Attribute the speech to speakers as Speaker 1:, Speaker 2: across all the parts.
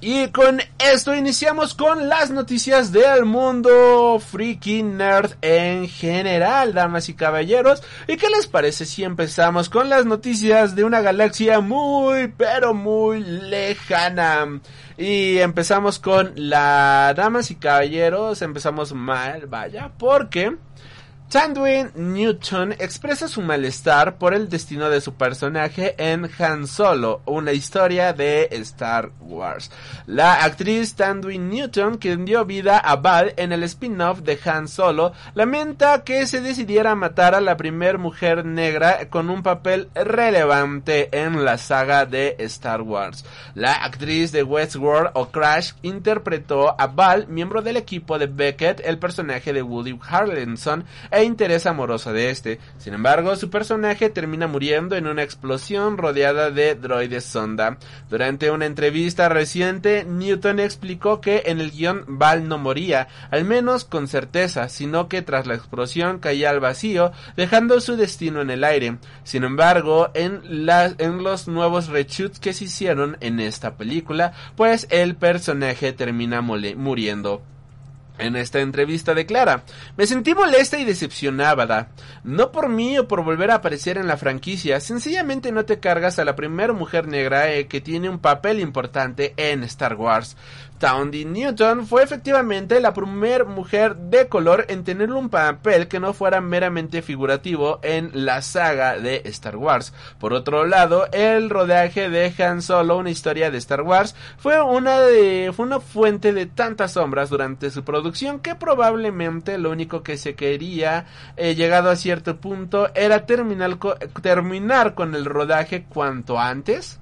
Speaker 1: Y con esto iniciamos con las noticias del mundo freaking nerd en general, damas y caballeros. ¿Y qué les parece si empezamos con las noticias de una galaxia muy, pero muy lejana? Y empezamos con la damas y caballeros, empezamos mal, vaya, porque Tandwin Newton expresa su malestar por el destino de su personaje en Han Solo, una historia de Star Wars. La actriz Tandwin Newton, quien dio vida a Val en el spin-off de Han Solo, lamenta que se decidiera matar a la primer mujer negra con un papel relevante en la saga de Star Wars. La actriz de Westworld o Crash interpretó a Val, miembro del equipo de Beckett, el personaje de Woody Harrelson, e interés amoroso de este. Sin embargo, su personaje termina muriendo en una explosión rodeada de droides sonda. Durante una entrevista reciente, Newton explicó que en el guion Val no moría, al menos con certeza, sino que tras la explosión caía al vacío, dejando su destino en el aire. Sin embargo, en, los nuevos reshoots que se hicieron en esta película, pues el personaje termina muriendo. En esta entrevista declara, me sentí molesta y decepcionada, no por mí o por volver a aparecer en la franquicia, sencillamente no te cargas a la primera mujer negra eh, que tiene un papel importante en Star Wars. Townie Newton fue efectivamente la primera mujer de color en tener un papel que no fuera meramente figurativo en la saga de Star Wars. Por otro lado, el rodaje de Han Solo, una historia de Star Wars, fue una de fue una fuente de tantas sombras durante su producción que probablemente lo único que se quería eh, llegado a cierto punto era terminar, terminar con el rodaje cuanto antes.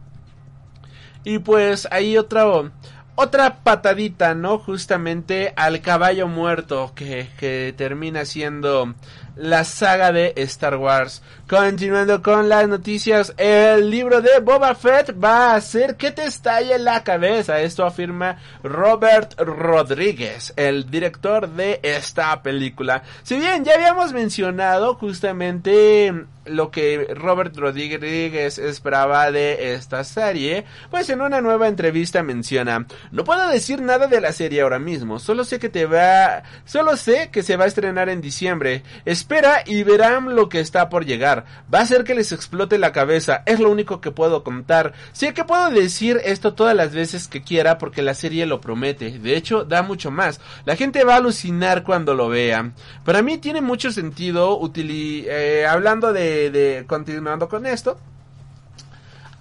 Speaker 1: Y pues hay otro otra patadita, ¿no? Justamente al caballo muerto que, que termina siendo la saga de Star Wars. Continuando con las noticias, el libro de Boba Fett va a hacer que te estalle la cabeza. Esto afirma Robert Rodríguez, el director de esta película. Si bien ya habíamos mencionado justamente lo que Robert Rodríguez esperaba de esta serie, pues en una nueva entrevista menciona, no puedo decir nada de la serie ahora mismo, solo sé que te va, solo sé que se va a estrenar en diciembre, espera y verán lo que está por llegar, va a ser que les explote la cabeza, es lo único que puedo contar, sé que puedo decir esto todas las veces que quiera porque la serie lo promete, de hecho da mucho más, la gente va a alucinar cuando lo vea, para mí tiene mucho sentido eh, hablando de de, continuando con esto,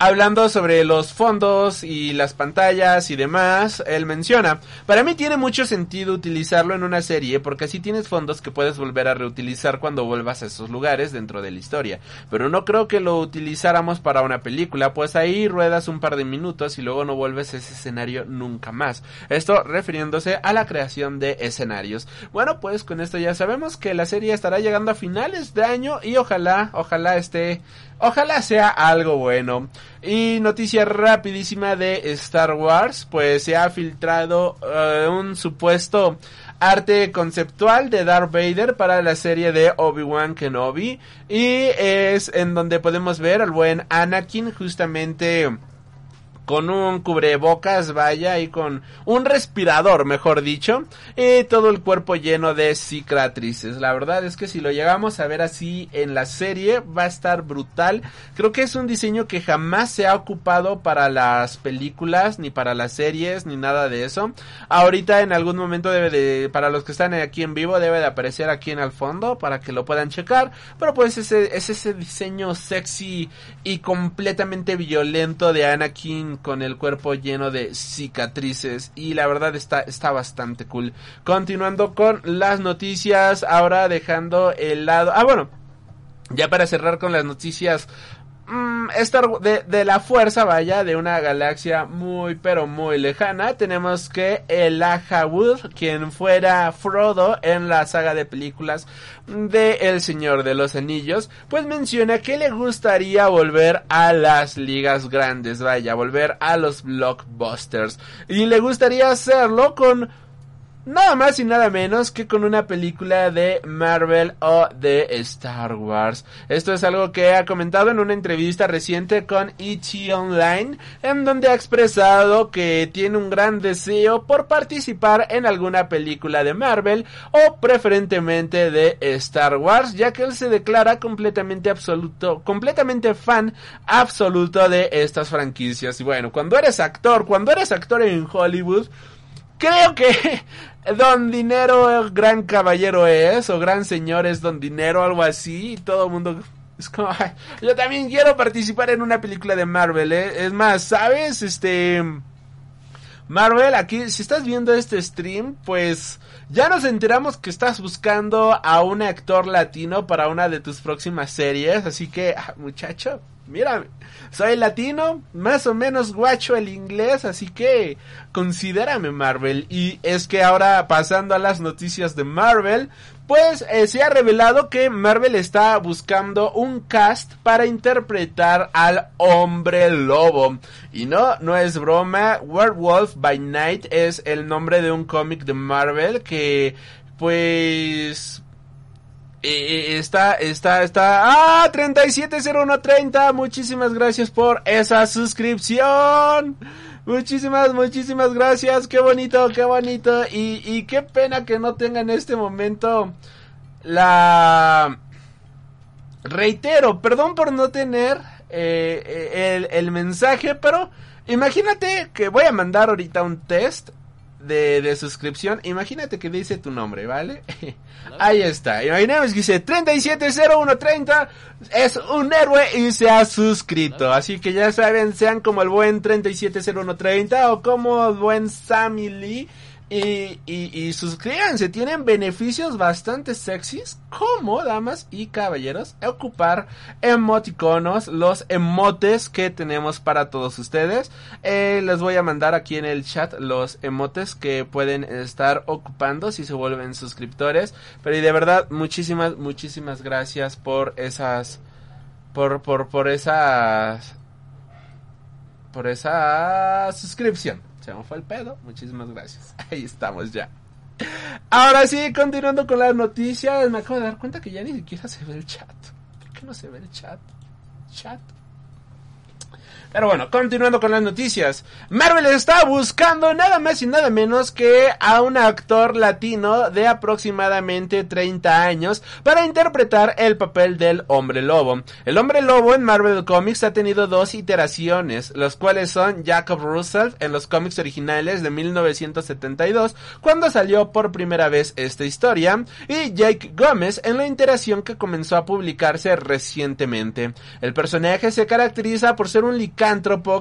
Speaker 1: hablando sobre los fondos y las pantallas y demás, él menciona, para mí tiene mucho sentido utilizarlo en una serie porque así tienes fondos que puedes volver a reutilizar cuando vuelvas a esos lugares dentro de la historia, pero no creo que lo utilizáramos para una película, pues ahí ruedas un par de minutos y luego no vuelves a ese escenario nunca más. Esto refiriéndose a la creación de escenarios. Bueno, pues con esto ya sabemos que la serie estará llegando a finales de año y ojalá, ojalá esté Ojalá sea algo bueno. Y noticia rapidísima de Star Wars, pues se ha filtrado eh, un supuesto arte conceptual de Darth Vader para la serie de Obi-Wan Kenobi y es en donde podemos ver al buen Anakin justamente con un cubrebocas, vaya, y con un respirador, mejor dicho, y todo el cuerpo lleno de cicatrices. La verdad es que si lo llegamos a ver así en la serie, va a estar brutal. Creo que es un diseño que jamás se ha ocupado para las películas, ni para las series, ni nada de eso. Ahorita en algún momento debe de, para los que están aquí en vivo, debe de aparecer aquí en el fondo para que lo puedan checar. Pero pues ese, es ese diseño sexy y completamente violento de Anakin con el cuerpo lleno de cicatrices y la verdad está, está bastante cool. Continuando con las noticias, ahora dejando el lado... Ah, bueno, ya para cerrar con las noticias Mm, de, la fuerza, vaya, de una galaxia muy pero muy lejana, tenemos que el Wood, quien fuera Frodo en la saga de películas de El Señor de los Anillos, pues menciona que le gustaría volver a las ligas grandes, vaya, volver a los blockbusters. Y le gustaría hacerlo con nada más y nada menos que con una película de Marvel o de Star Wars. Esto es algo que ha comentado en una entrevista reciente con ET Online, en donde ha expresado que tiene un gran deseo por participar en alguna película de Marvel o preferentemente de Star Wars, ya que él se declara completamente absoluto, completamente fan absoluto de estas franquicias. Y bueno, cuando eres actor, cuando eres actor en Hollywood, creo que Don Dinero, gran caballero es, o gran señor es Don Dinero, algo así, y todo el mundo es como, yo también quiero participar en una película de Marvel, ¿eh? Es más, ¿sabes? Este... Marvel, aquí, si estás viendo este stream, pues ya nos enteramos que estás buscando a un actor latino para una de tus próximas series, así que, ah, muchacho, mírame, soy latino, más o menos guacho el inglés, así que considérame Marvel. Y es que ahora pasando a las noticias de Marvel, pues eh, se ha revelado que Marvel está buscando un cast para interpretar al hombre lobo. Y no, no es broma, Werewolf by Night es el nombre de un cómic de Marvel que pues eh, está, está, está. ¡Ah! 370130. Muchísimas gracias por esa suscripción. Muchísimas, muchísimas gracias. Qué bonito, qué bonito. Y, y qué pena que no tenga en este momento la... Reitero, perdón por no tener eh, eh, el, el mensaje, pero imagínate que voy a mandar ahorita un test de, de suscripción, imagínate que dice tu nombre, ¿vale? Ahí está. Imaginemos que dice 370130 es un héroe y se ha suscrito. Así que ya saben, sean como el buen 370130 o como el buen Sammy Lee y, y, y, suscríbanse, tienen beneficios bastante sexys, como damas y caballeros, ocupar emoticonos, los emotes que tenemos para todos ustedes. Eh, les voy a mandar aquí en el chat los emotes que pueden estar ocupando si se vuelven suscriptores. Pero y de verdad, muchísimas, muchísimas gracias por esas, por, por, por esas, por esa suscripción. Se me fue el pedo. Muchísimas gracias. Ahí estamos ya. Ahora sí, continuando con las noticias, me acabo de dar cuenta que ya ni siquiera se ve el chat. ¿Por qué no se ve el chat? Chat. Pero bueno, continuando con las noticias. Marvel está buscando nada más y nada menos que a un actor latino de aproximadamente 30 años para interpretar el papel del hombre lobo. El hombre lobo en Marvel Comics ha tenido dos iteraciones, los cuales son Jacob Russell en los cómics originales de 1972, cuando salió por primera vez esta historia, y Jake Gómez en la iteración que comenzó a publicarse recientemente. El personaje se caracteriza por ser un licántropo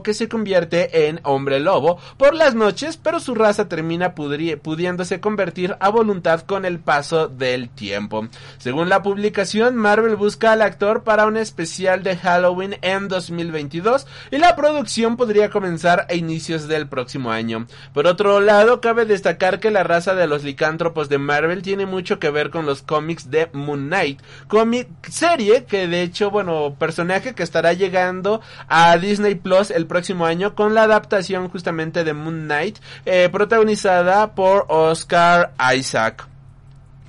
Speaker 1: que se convierte en hombre lobo por las noches, pero su raza termina pudiéndose convertir a voluntad con el paso del tiempo. Según la publicación, Marvel busca al actor para un especial de Halloween en 2022 y la producción podría comenzar a inicios del próximo año. Por otro lado, cabe destacar que la raza de los licántropos de Marvel tiene mucho que ver con los cómics de Moon Knight, cómic serie que de hecho, bueno, personaje que estará llegando a Disney Plus el próximo año con la adaptación justamente de Moon Knight, eh, protagonizada por Oscar Isaac.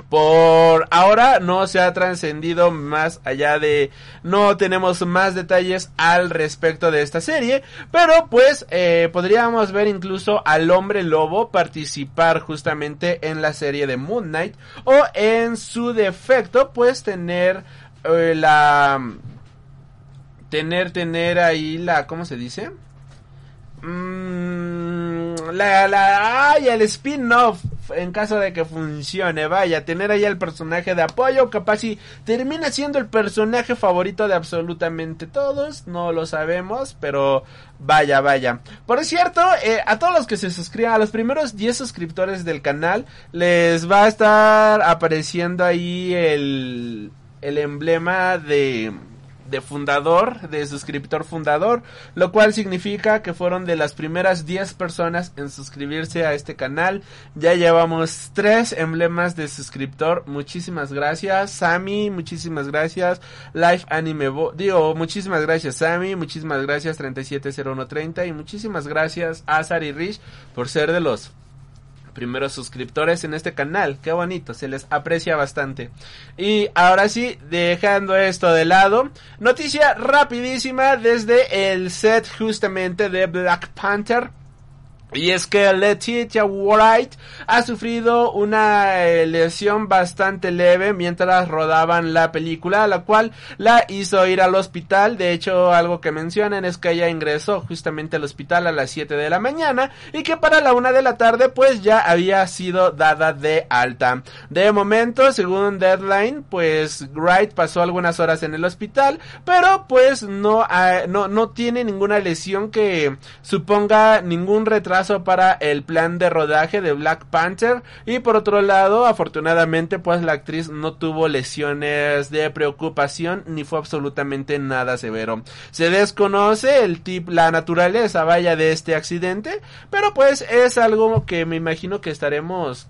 Speaker 1: Por ahora no se ha trascendido más allá de... No tenemos más detalles al respecto de esta serie. Pero pues eh, podríamos ver incluso al hombre lobo participar justamente en la serie de Moon Knight. O en su defecto pues tener eh, la... Tener, tener ahí la... ¿Cómo se dice? Mm, la, la, ay, el spin-off en caso de que funcione, vaya, tener ahí el personaje de apoyo, capaz si termina siendo el personaje favorito de absolutamente todos, no lo sabemos, pero vaya, vaya. Por cierto, eh, a todos los que se suscriban, a los primeros 10 suscriptores del canal, les va a estar apareciendo ahí el, el emblema de de fundador, de suscriptor fundador, lo cual significa que fueron de las primeras 10 personas en suscribirse a este canal. Ya llevamos 3 emblemas de suscriptor. Muchísimas gracias, Sammy, muchísimas gracias. Life Anime, digo, muchísimas gracias, Sammy, muchísimas gracias, 370130 y muchísimas gracias, Azar y Rich, por ser de los primeros suscriptores en este canal. Qué bonito, se les aprecia bastante. Y ahora sí, dejando esto de lado, noticia rapidísima desde el set justamente de Black Panther. Y es que Letitia Wright ha sufrido una eh, lesión bastante leve mientras rodaban la película, la cual la hizo ir al hospital. De hecho, algo que mencionan es que ella ingresó justamente al hospital a las 7 de la mañana y que para la 1 de la tarde pues ya había sido dada de alta. De momento, según Deadline, pues Wright pasó algunas horas en el hospital, pero pues no, no, no tiene ninguna lesión que suponga ningún retraso para el plan de rodaje de Black Panther. Y por otro lado afortunadamente pues la actriz no tuvo lesiones de preocupación ni fue absolutamente nada severo. Se desconoce el tip la naturaleza vaya de este accidente pero pues es algo que me imagino que estaremos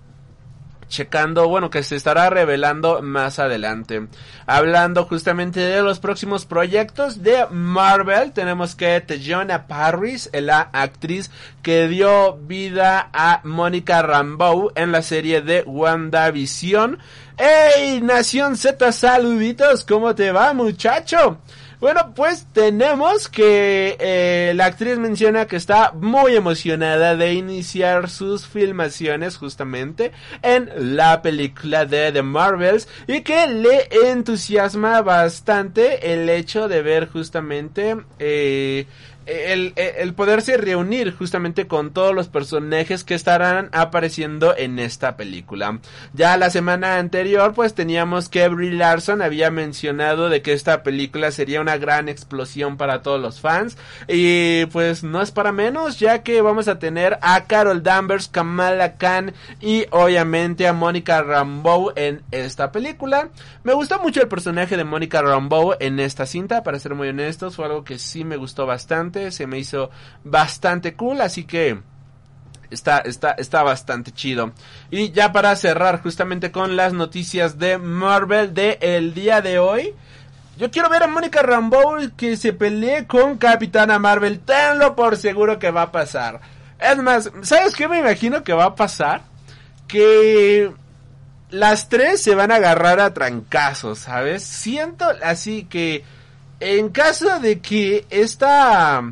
Speaker 1: checando, bueno, que se estará revelando más adelante. Hablando justamente de los próximos proyectos de Marvel, tenemos que Tejona Parris, la actriz que dio vida a Mónica Rambeau en la serie de WandaVision. ¡Ey, Nación Z, saluditos! ¿Cómo te va, muchacho? Bueno, pues tenemos que eh, la actriz menciona que está muy emocionada de iniciar sus filmaciones justamente en la película de The Marvels y que le entusiasma bastante el hecho de ver justamente eh, el, el, poderse reunir justamente con todos los personajes que estarán apareciendo en esta película. Ya la semana anterior pues teníamos que Brie Larson había mencionado de que esta película sería una gran explosión para todos los fans y pues no es para menos ya que vamos a tener a Carol Danvers, Kamala Khan y obviamente a Mónica Rambeau en esta película. Me gustó mucho el personaje de Mónica Rambeau en esta cinta, para ser muy honestos, fue algo que sí me gustó bastante se me hizo bastante cool, así que está, está, está bastante chido. Y ya para cerrar justamente con las noticias de Marvel de el día de hoy. Yo quiero ver a Mónica Rambeau que se pelee con Capitana Marvel. Tenlo por seguro que va a pasar. Es más, ¿sabes qué me imagino que va a pasar? Que las tres se van a agarrar a trancazos, ¿sabes? Siento así que en caso de que esta...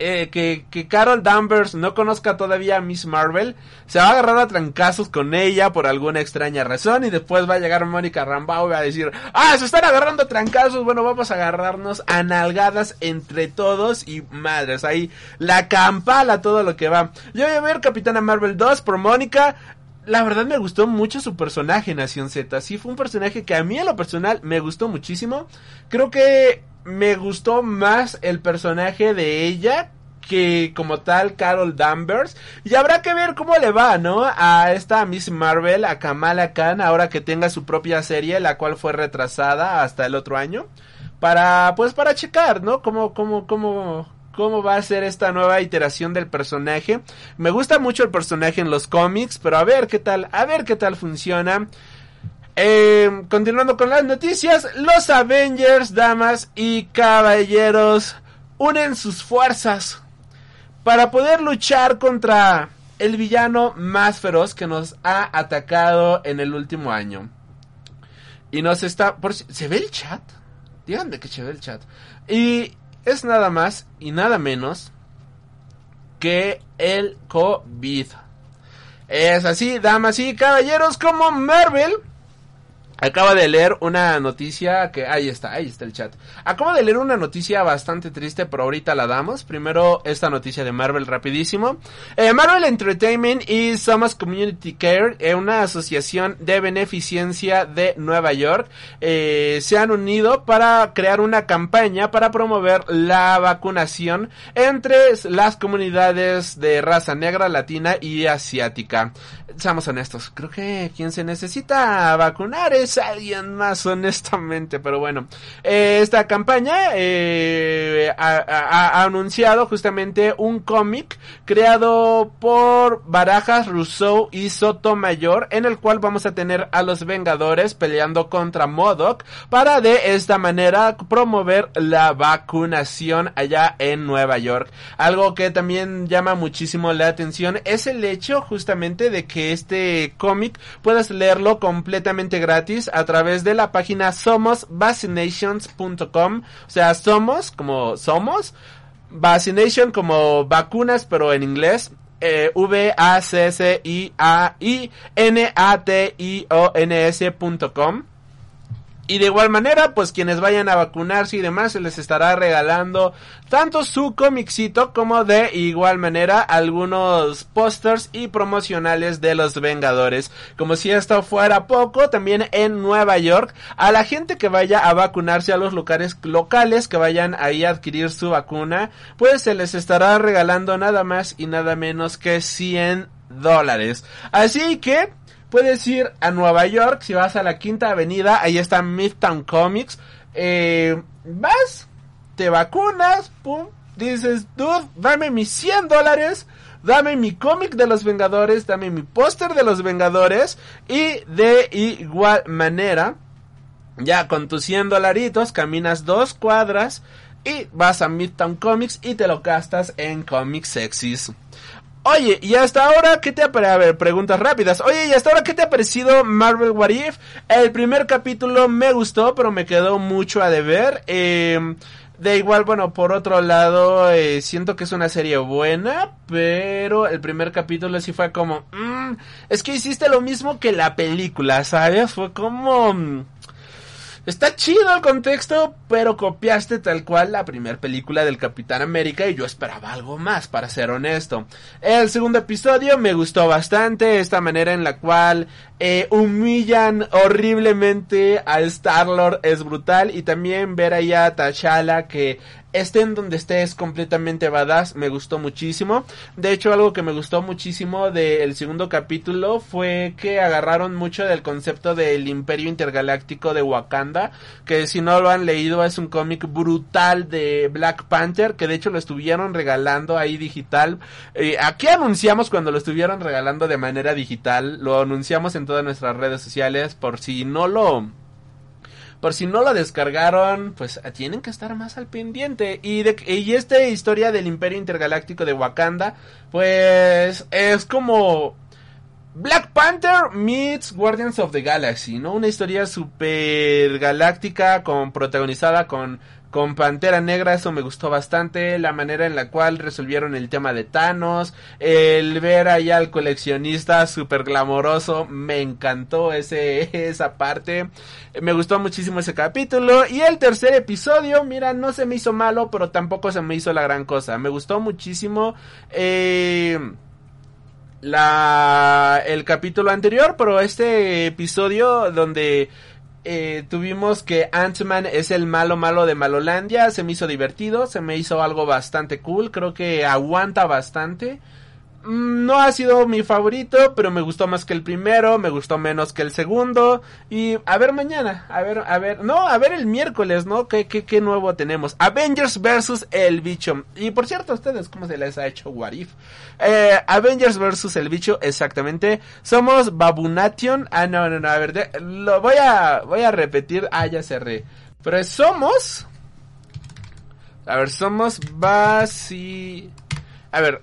Speaker 1: Eh, que, que Carol Danvers no conozca todavía a Miss Marvel, se va a agarrar a trancazos con ella por alguna extraña razón y después va a llegar Mónica Rambeau y va a decir, ah, se están agarrando a trancazos, bueno, vamos a agarrarnos a nalgadas entre todos y madres, ahí la campala todo lo que va. Yo voy a ver Capitana Marvel 2 por Mónica, la verdad me gustó mucho su personaje Nación Z. Sí, fue un personaje que a mí en lo personal me gustó muchísimo. Creo que me gustó más el personaje de ella que como tal Carol Danvers. Y habrá que ver cómo le va, ¿no? A esta Miss Marvel, a Kamala Khan, ahora que tenga su propia serie, la cual fue retrasada hasta el otro año. Para, pues para checar, ¿no? Cómo, cómo, cómo, cómo va a ser esta nueva iteración del personaje. Me gusta mucho el personaje en los cómics, pero a ver qué tal, a ver qué tal funciona. Eh, continuando con las noticias, los Avengers, damas y caballeros, unen sus fuerzas para poder luchar contra el villano más feroz que nos ha atacado en el último año. Y nos está... Por, ¿Se ve el chat? Díganme que se ve el chat. Y es nada más y nada menos que el COVID. Es así, damas y caballeros, como Marvel acaba de leer una noticia que ahí está, ahí está el chat. Acabo de leer una noticia bastante triste, pero ahorita la damos. Primero esta noticia de Marvel rapidísimo. Eh, Marvel Entertainment y Somos Community Care, eh, una asociación de beneficencia de Nueva York, eh, se han unido para crear una campaña para promover la vacunación entre las comunidades de raza negra, latina y asiática. Seamos honestos, creo que quien se necesita vacunar es alguien más honestamente, pero bueno, eh, esta campaña eh, ha, ha- ha anunciado justamente un cómic creado por Barajas, Rousseau y Sotomayor, en el cual vamos a tener a los Vengadores peleando contra Modoc para de esta manera promover la vacunación allá en Nueva York. Algo que también llama muchísimo la atención es el hecho justamente de que este cómic puedas leerlo completamente gratis a través de la página somosvaccinations.com, o sea, somos como somos, vaccination como vacunas pero en inglés. eh, V-A-C-C-I-A-I-N-A-T-I-O-N-S.com. Y de igual manera, pues quienes vayan a vacunarse y demás, se les estará regalando tanto su comicito como de igual manera algunos pósters y promocionales de los Vengadores. Como si esto fuera poco, también en Nueva York, a la gente que vaya a vacunarse a los locales locales que vayan ahí a adquirir su vacuna, pues se les estará regalando nada más y nada menos que 100 dólares. Así que puedes ir a Nueva York, si vas a la Quinta Avenida, ahí está Midtown Comics, eh, vas, te vacunas, pum, dices, dude, dame mis 100 dólares, dame mi cómic de los Vengadores, dame mi póster de los Vengadores, y de igual manera, ya con tus 100 dolaritos, caminas dos cuadras, y vas a Midtown Comics y te lo gastas en Comics Sexys. Oye, y hasta ahora, ¿qué te ha parecido? A ver, preguntas rápidas. Oye, y hasta ahora, ¿qué te ha parecido Marvel What If? El primer capítulo me gustó, pero me quedó mucho a deber. Eh, de igual, bueno, por otro lado, eh, siento que es una serie buena, pero el primer capítulo sí fue como, mm, es que hiciste lo mismo que la película, ¿sabes? Fue como... Está chido el contexto, pero copiaste tal cual la primera película del Capitán América y yo esperaba algo más, para ser honesto. El segundo episodio me gustó bastante, esta manera en la cual eh, humillan horriblemente a Star-Lord es brutal y también ver ahí a T'Challa que estén donde esté es completamente badass, me gustó muchísimo. De hecho, algo que me gustó muchísimo del segundo capítulo fue que agarraron mucho del concepto del Imperio Intergaláctico de Wakanda, que si no lo han leído es un cómic brutal de Black Panther, que de hecho lo estuvieron regalando ahí digital. Eh, aquí anunciamos cuando lo estuvieron regalando de manera digital, lo anunciamos en todas nuestras redes sociales por si no lo por si no lo descargaron, pues tienen que estar más al pendiente. Y, de, esta historia del Imperio Intergaláctico de Wakanda, pues es como Black Panther meets Guardians of the Galaxy, ¿no? Una historia super galáctica con protagonizada con con Pantera Negra, eso me gustó bastante, la manera en la cual resolvieron el tema de Thanos, el ver allá al coleccionista super glamoroso, me encantó ese, esa parte, me gustó muchísimo ese capítulo, y el tercer episodio, mira, no se me hizo malo, pero tampoco se me hizo la gran cosa, me gustó muchísimo, eh la el capítulo anterior, pero este episodio donde eh, tuvimos que Ant-Man es el malo malo de Malolandia, se me hizo divertido, se me hizo algo bastante cool, creo que aguanta bastante. No ha sido mi favorito, pero me gustó más que el primero, me gustó menos que el segundo. Y a ver mañana, a ver, a ver, no, a ver el miércoles, ¿no? ¿Qué, qué, qué nuevo tenemos? Avengers versus el bicho. Y por cierto, a ustedes, ¿cómo se les ha hecho What If? Eh, Avengers versus el bicho, exactamente. Somos Babunation. Ah, no, no, no, a ver, de, lo voy a, voy a repetir. Ah, ya cerré. Pero somos. A ver, somos Basi. A ver,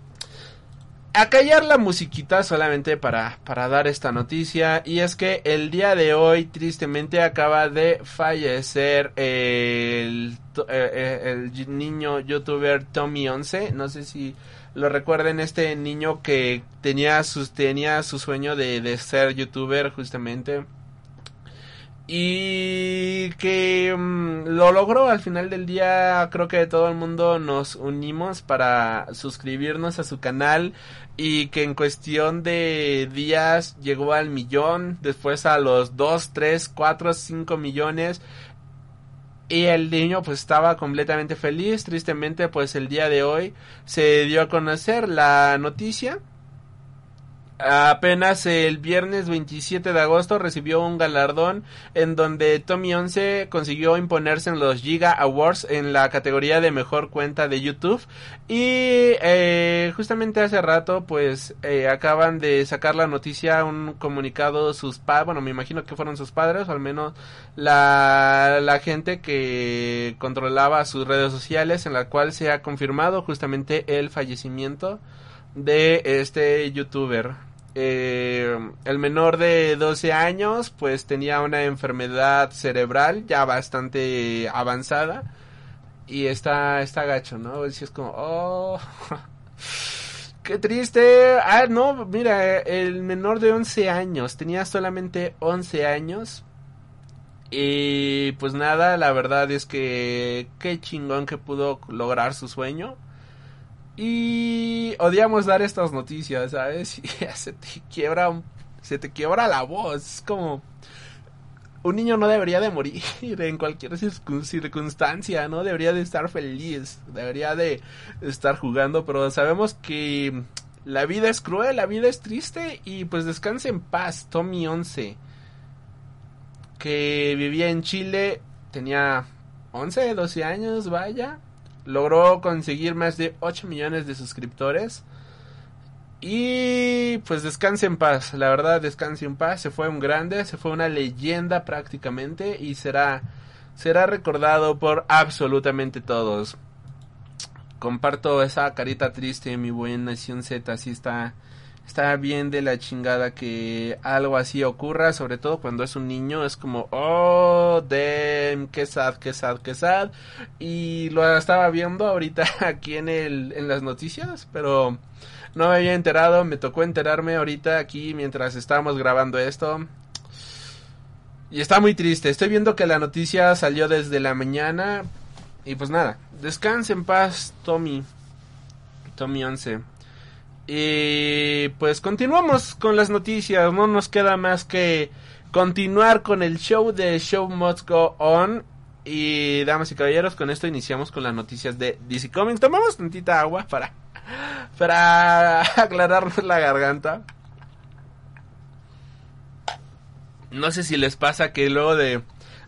Speaker 1: callar la musiquita solamente para, para dar esta noticia. Y es que el día de hoy, tristemente, acaba de fallecer el, eh, eh, el, niño youtuber Tommy 11. No sé si lo recuerden, este niño que tenía, sus, tenía su sueño de, de ser youtuber justamente y que mm, lo logró. Al final del día creo que todo el mundo nos unimos para suscribirnos a su canal. Y que en cuestión de días llegó al millón después a los 2, 3, 4, 5 millones. Y el niño pues estaba completamente feliz. Tristemente pues el día de hoy se dio a conocer la noticia Apenas el viernes 27 de agosto recibió un galardón en donde Tommy 11 consiguió imponerse en los Giga Awards en la categoría de mejor cuenta de YouTube. Y eh, justamente hace rato pues eh, acaban de sacar la noticia un comunicado sus padres, bueno me imagino que fueron sus padres o al menos la, la gente que controlaba sus redes sociales en la cual se ha confirmado justamente el fallecimiento de este youtuber eh, el menor de 12 años pues tenía una enfermedad cerebral ya bastante avanzada y está, está gacho, ¿no? es como, oh, qué triste. Ah, no, mira, el menor de 11 años, tenía solamente 11 años. Y pues nada, la verdad es que qué chingón que pudo lograr su sueño. Y odiamos dar estas noticias, ¿sabes? Y se te quiebra, se te quiebra la voz. Es como un niño no debería de morir en cualquier circunstancia, ¿no? Debería de estar feliz, debería de estar jugando, pero sabemos que la vida es cruel, la vida es triste y pues descanse en paz, Tommy 11, que vivía en Chile, tenía 11, 12 años, vaya, logró conseguir más de 8 millones de suscriptores. Y pues descanse en paz, la verdad descanse en paz, se fue un grande, se fue una leyenda prácticamente y será será recordado por absolutamente todos. Comparto esa carita triste, mi buen Nación Z, así está está bien de la chingada que algo así ocurra, sobre todo cuando es un niño, es como, oh, damn, qué sad, qué sad, qué sad. Y lo estaba viendo ahorita aquí en, el, en las noticias, pero no me había enterado, me tocó enterarme ahorita aquí mientras estábamos grabando esto. Y está muy triste, estoy viendo que la noticia salió desde la mañana. Y pues nada, descanse en paz, Tommy. Tommy 11. Y pues continuamos con las noticias, no nos queda más que continuar con el show de Show Must Go On. Y damas y caballeros, con esto iniciamos con las noticias de DC Comics. Tomamos tantita agua para, para aclarar la garganta. No sé si les pasa que luego de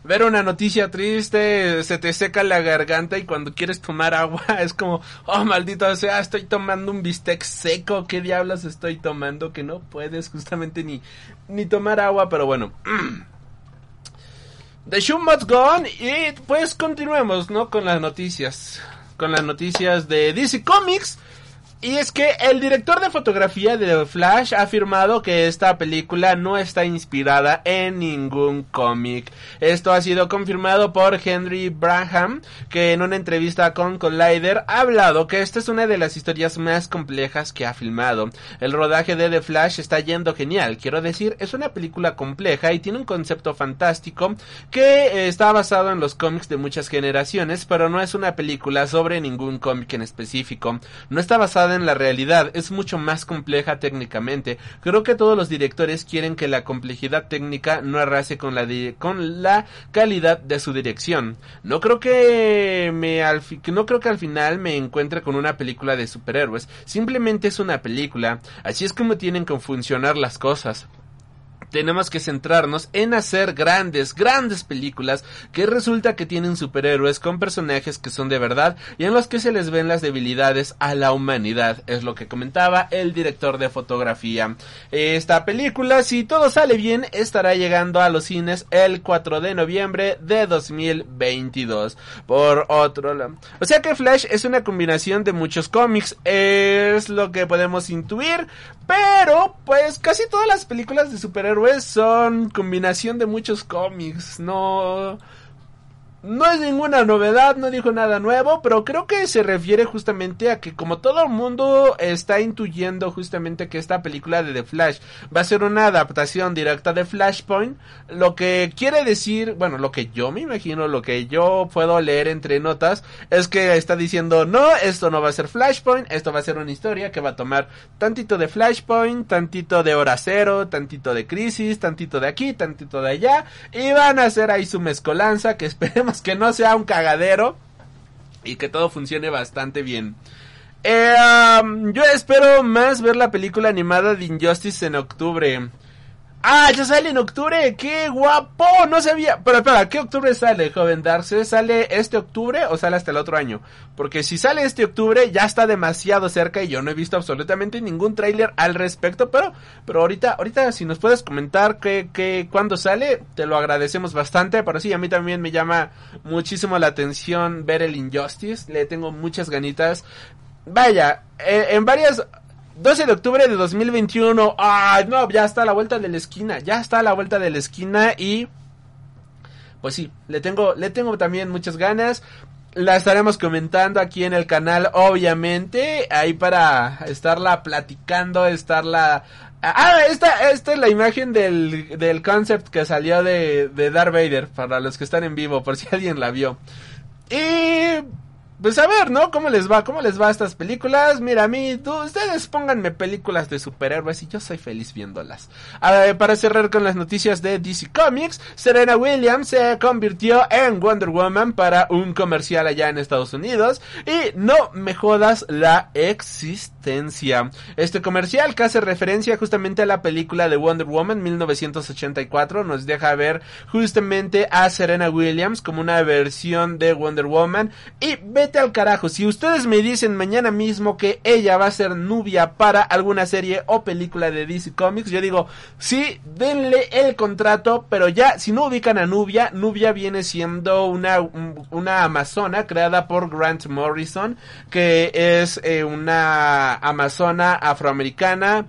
Speaker 1: ver una noticia triste, se te seca la garganta y cuando quieres tomar agua es como, oh maldito sea, estoy tomando un bistec seco, ¿qué diablos estoy tomando? Que no puedes justamente ni, ni tomar agua, pero bueno. The Show Must Gone y pues continuemos, ¿no? Con las noticias. Con las noticias de DC Comics. Y es que el director de fotografía de The Flash ha afirmado que esta película no está inspirada en ningún cómic. Esto ha sido confirmado por Henry Braham, que en una entrevista con Collider ha hablado que esta es una de las historias más complejas que ha filmado. El rodaje de The Flash está yendo genial, quiero decir, es una película compleja y tiene un concepto fantástico que eh, está basado en los cómics de muchas generaciones, pero no es una película sobre ningún cómic en específico. No está basada en la realidad, es mucho más compleja técnicamente. Creo que todos los directores quieren que la complejidad técnica no arrase con la con la calidad de su dirección. No creo que me al no creo que al final me encuentre con una película de superhéroes, simplemente es una película, así es como tienen que funcionar las cosas tenemos que centrarnos en hacer grandes, grandes películas que resulta que tienen superhéroes con personajes que son de verdad y en los que se les ven las debilidades a la humanidad. Es lo que comentaba el director de fotografía. Esta película, si todo sale bien, estará llegando a los cines el 4 de noviembre de 2022. Por otro lado. O sea que Flash es una combinación de muchos cómics. Es lo que podemos intuir. Pero, pues casi todas las películas de superhéroes son combinación de muchos cómics. No no es ninguna novedad, no dijo nada nuevo, pero creo que se refiere justamente a que como todo el mundo está intuyendo justamente que esta película de The Flash va a ser una adaptación directa de Flashpoint, lo que quiere decir, bueno, lo que yo me imagino, lo que yo puedo leer entre notas, es que está diciendo, no, esto no va a ser Flashpoint, esto va a ser una historia que va a tomar tantito de Flashpoint, tantito de Hora Cero, tantito de Crisis, tantito de aquí, tantito de allá, y van a hacer ahí su mezcolanza que esperemos que no sea un cagadero y que todo funcione bastante bien. Eh, yo espero más ver la película animada de Injustice en octubre. Ah, ya sale en octubre, qué guapo, no sabía. Pero espera, ¿qué octubre sale, joven Darce? ¿Sale este octubre o sale hasta el otro año? Porque si sale este octubre ya está demasiado cerca y yo no he visto absolutamente ningún tráiler al respecto, pero pero ahorita ahorita si nos puedes comentar que que cuándo sale, te lo agradecemos bastante, pero sí a mí también me llama muchísimo la atención ver el Injustice, le tengo muchas ganitas. Vaya, eh, en varias 12 de octubre de 2021. Ay, no, ya está a la vuelta de la esquina. Ya está a la vuelta de la esquina y... Pues sí, le tengo, le tengo también muchas ganas. La estaremos comentando aquí en el canal, obviamente. Ahí para estarla platicando, estarla... Ah, esta, esta es la imagen del, del concept que salió de, de Darth Vader, para los que están en vivo, por si alguien la vio. Y pues a ver, ¿no? ¿Cómo les va? ¿Cómo les va a estas películas? Mira, a mí, tú, ustedes pónganme películas de superhéroes y yo soy feliz viéndolas. para cerrar con las noticias de DC Comics, Serena Williams se convirtió en Wonder Woman para un comercial allá en Estados Unidos y no me jodas la existencia. Este comercial que hace referencia justamente a la película de Wonder Woman 1984 nos deja ver justamente a Serena Williams como una versión de Wonder Woman y vete al carajo. Si ustedes me dicen mañana mismo que ella va a ser Nubia para alguna serie o película de DC Comics, yo digo, sí, denle el contrato, pero ya, si no ubican a Nubia, Nubia viene siendo una, una amazona creada por Grant Morrison, que es eh, una amazona afroamericana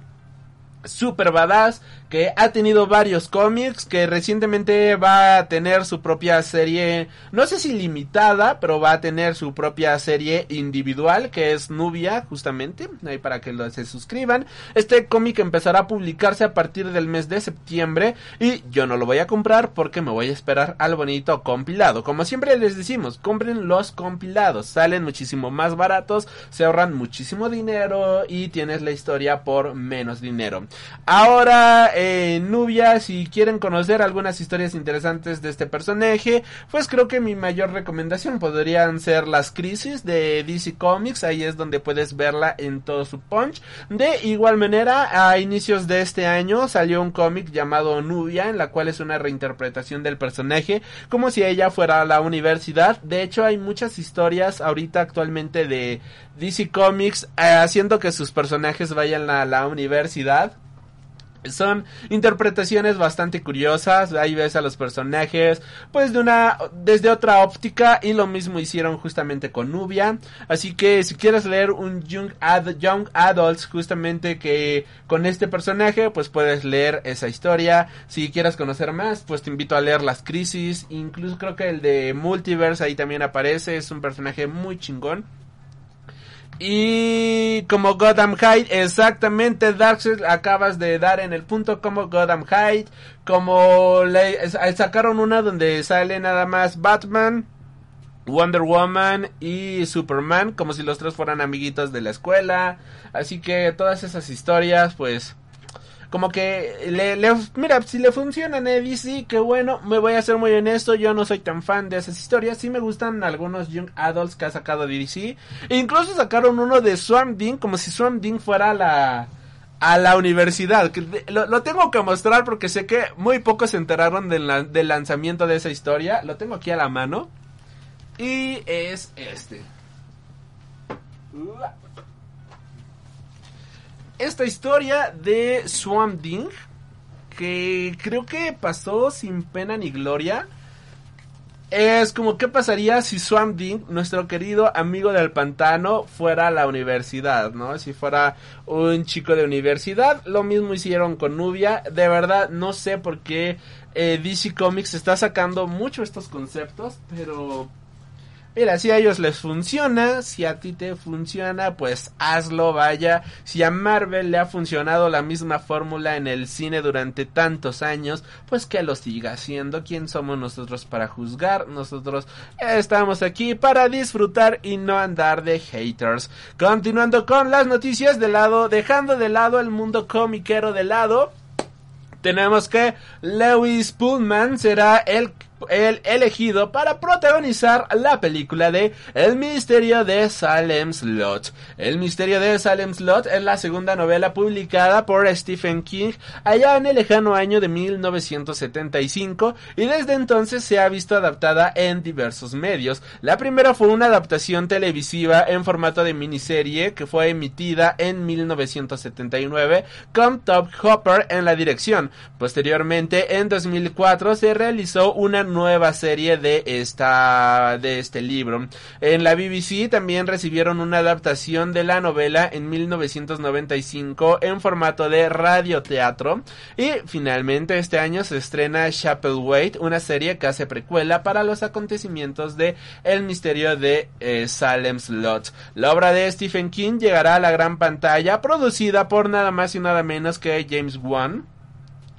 Speaker 1: super badass que ha tenido varios cómics, que recientemente va a tener su propia serie, no sé si limitada, pero va a tener su propia serie individual, que es Nubia, justamente, ahí para que lo, se suscriban. Este cómic empezará a publicarse a partir del mes de septiembre y yo no lo voy a comprar porque me voy a esperar al bonito compilado. Como siempre les decimos, compren los compilados, salen muchísimo más baratos, se ahorran muchísimo dinero y tienes la historia por menos dinero. Ahora, Nubia, si quieren conocer algunas historias interesantes de este personaje, pues creo que mi mayor recomendación podrían ser las crisis de DC Comics, ahí es donde puedes verla en todo su punch. De igual manera, a inicios de este año salió un cómic llamado Nubia, en la cual es una reinterpretación del personaje, como si ella fuera a la universidad. De hecho, hay muchas historias ahorita actualmente de DC Comics eh, haciendo que sus personajes vayan a la universidad son interpretaciones bastante curiosas, ahí ves a los personajes pues de una desde otra óptica y lo mismo hicieron justamente con Nubia, así que si quieres leer un Young, Young Adults justamente que con este personaje pues puedes leer esa historia, si quieres conocer más pues te invito a leer las crisis, incluso creo que el de Multiverse ahí también aparece, es un personaje muy chingón. Y como Gotham Height, exactamente, Darkseid acabas de dar en el punto como Gotham Height, como le, sacaron una donde sale nada más Batman, Wonder Woman y Superman, como si los tres fueran amiguitos de la escuela. Así que todas esas historias, pues, como que le, mira, si le funcionan a DC, que bueno, me voy a ser muy honesto, yo no soy tan fan de esas historias, sí me gustan algunos Young Adults que ha sacado DC, incluso sacaron uno de Swamp Thing, como si Swamp Thing fuera la a la universidad, lo, lo tengo que mostrar porque sé que muy pocos se enteraron del, del lanzamiento de esa historia, lo tengo aquí a la mano, y es este. Esta historia de Swamp Thing que creo que pasó sin pena ni gloria. Es como qué pasaría si Swamp Thing, nuestro querido amigo del pantano, fuera a la universidad, ¿no? Si fuera un chico de universidad, lo mismo hicieron con Nubia. De verdad, no sé por qué eh, DC Comics está sacando mucho estos conceptos, pero Mira, si a ellos les funciona, si a ti te funciona, pues hazlo, vaya. Si a Marvel le ha funcionado la misma fórmula en el cine durante tantos años, pues que lo siga haciendo. ¿Quién somos nosotros para juzgar? Nosotros estamos aquí para disfrutar y no andar de haters. Continuando con las noticias de lado, dejando de lado el mundo comiquero de lado tenemos que Lewis Pullman será el, el elegido para protagonizar la película de El misterio de Salem Slot. El misterio de Salem Slot es la segunda novela publicada por Stephen King allá en el lejano año de 1975 y desde entonces se ha visto adaptada en diversos medios. La primera fue una adaptación televisiva en formato de miniserie que fue emitida en 1979 con Top Hopper en la dirección. Posteriormente, en 2004 se realizó una nueva serie de esta de este libro. En la BBC también recibieron una adaptación de la novela en 1995 en formato de radioteatro y finalmente este año se estrena Chapel Wait, una serie que hace precuela para los acontecimientos de El misterio de eh, Salem Slot. La obra de Stephen King llegará a la gran pantalla producida por nada más y nada menos que James Wan.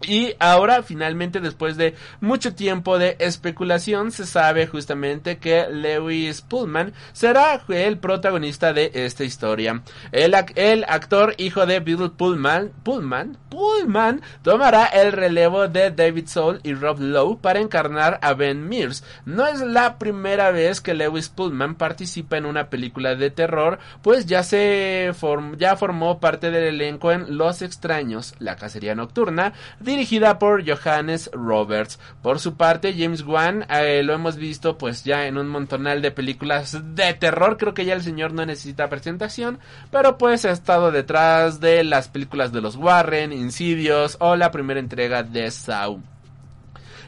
Speaker 1: Y ahora, finalmente, después de mucho tiempo de especulación, se sabe justamente que Lewis Pullman será el protagonista de esta historia. El, el actor hijo de Bill Pullman, Pullman, Pullman, tomará el relevo de David Soul y Rob Lowe para encarnar a Ben Mears. No es la primera vez que Lewis Pullman participa en una película de terror, pues ya se form- ya formó parte del elenco en Los Extraños, la cacería nocturna, dirigida por Johannes Roberts. Por su parte, James Wan eh, lo hemos visto pues ya en un montonal de películas de terror. Creo que ya el señor no necesita presentación, pero pues ha estado detrás de las películas de los Warren, Insidious o la primera entrega de Saw.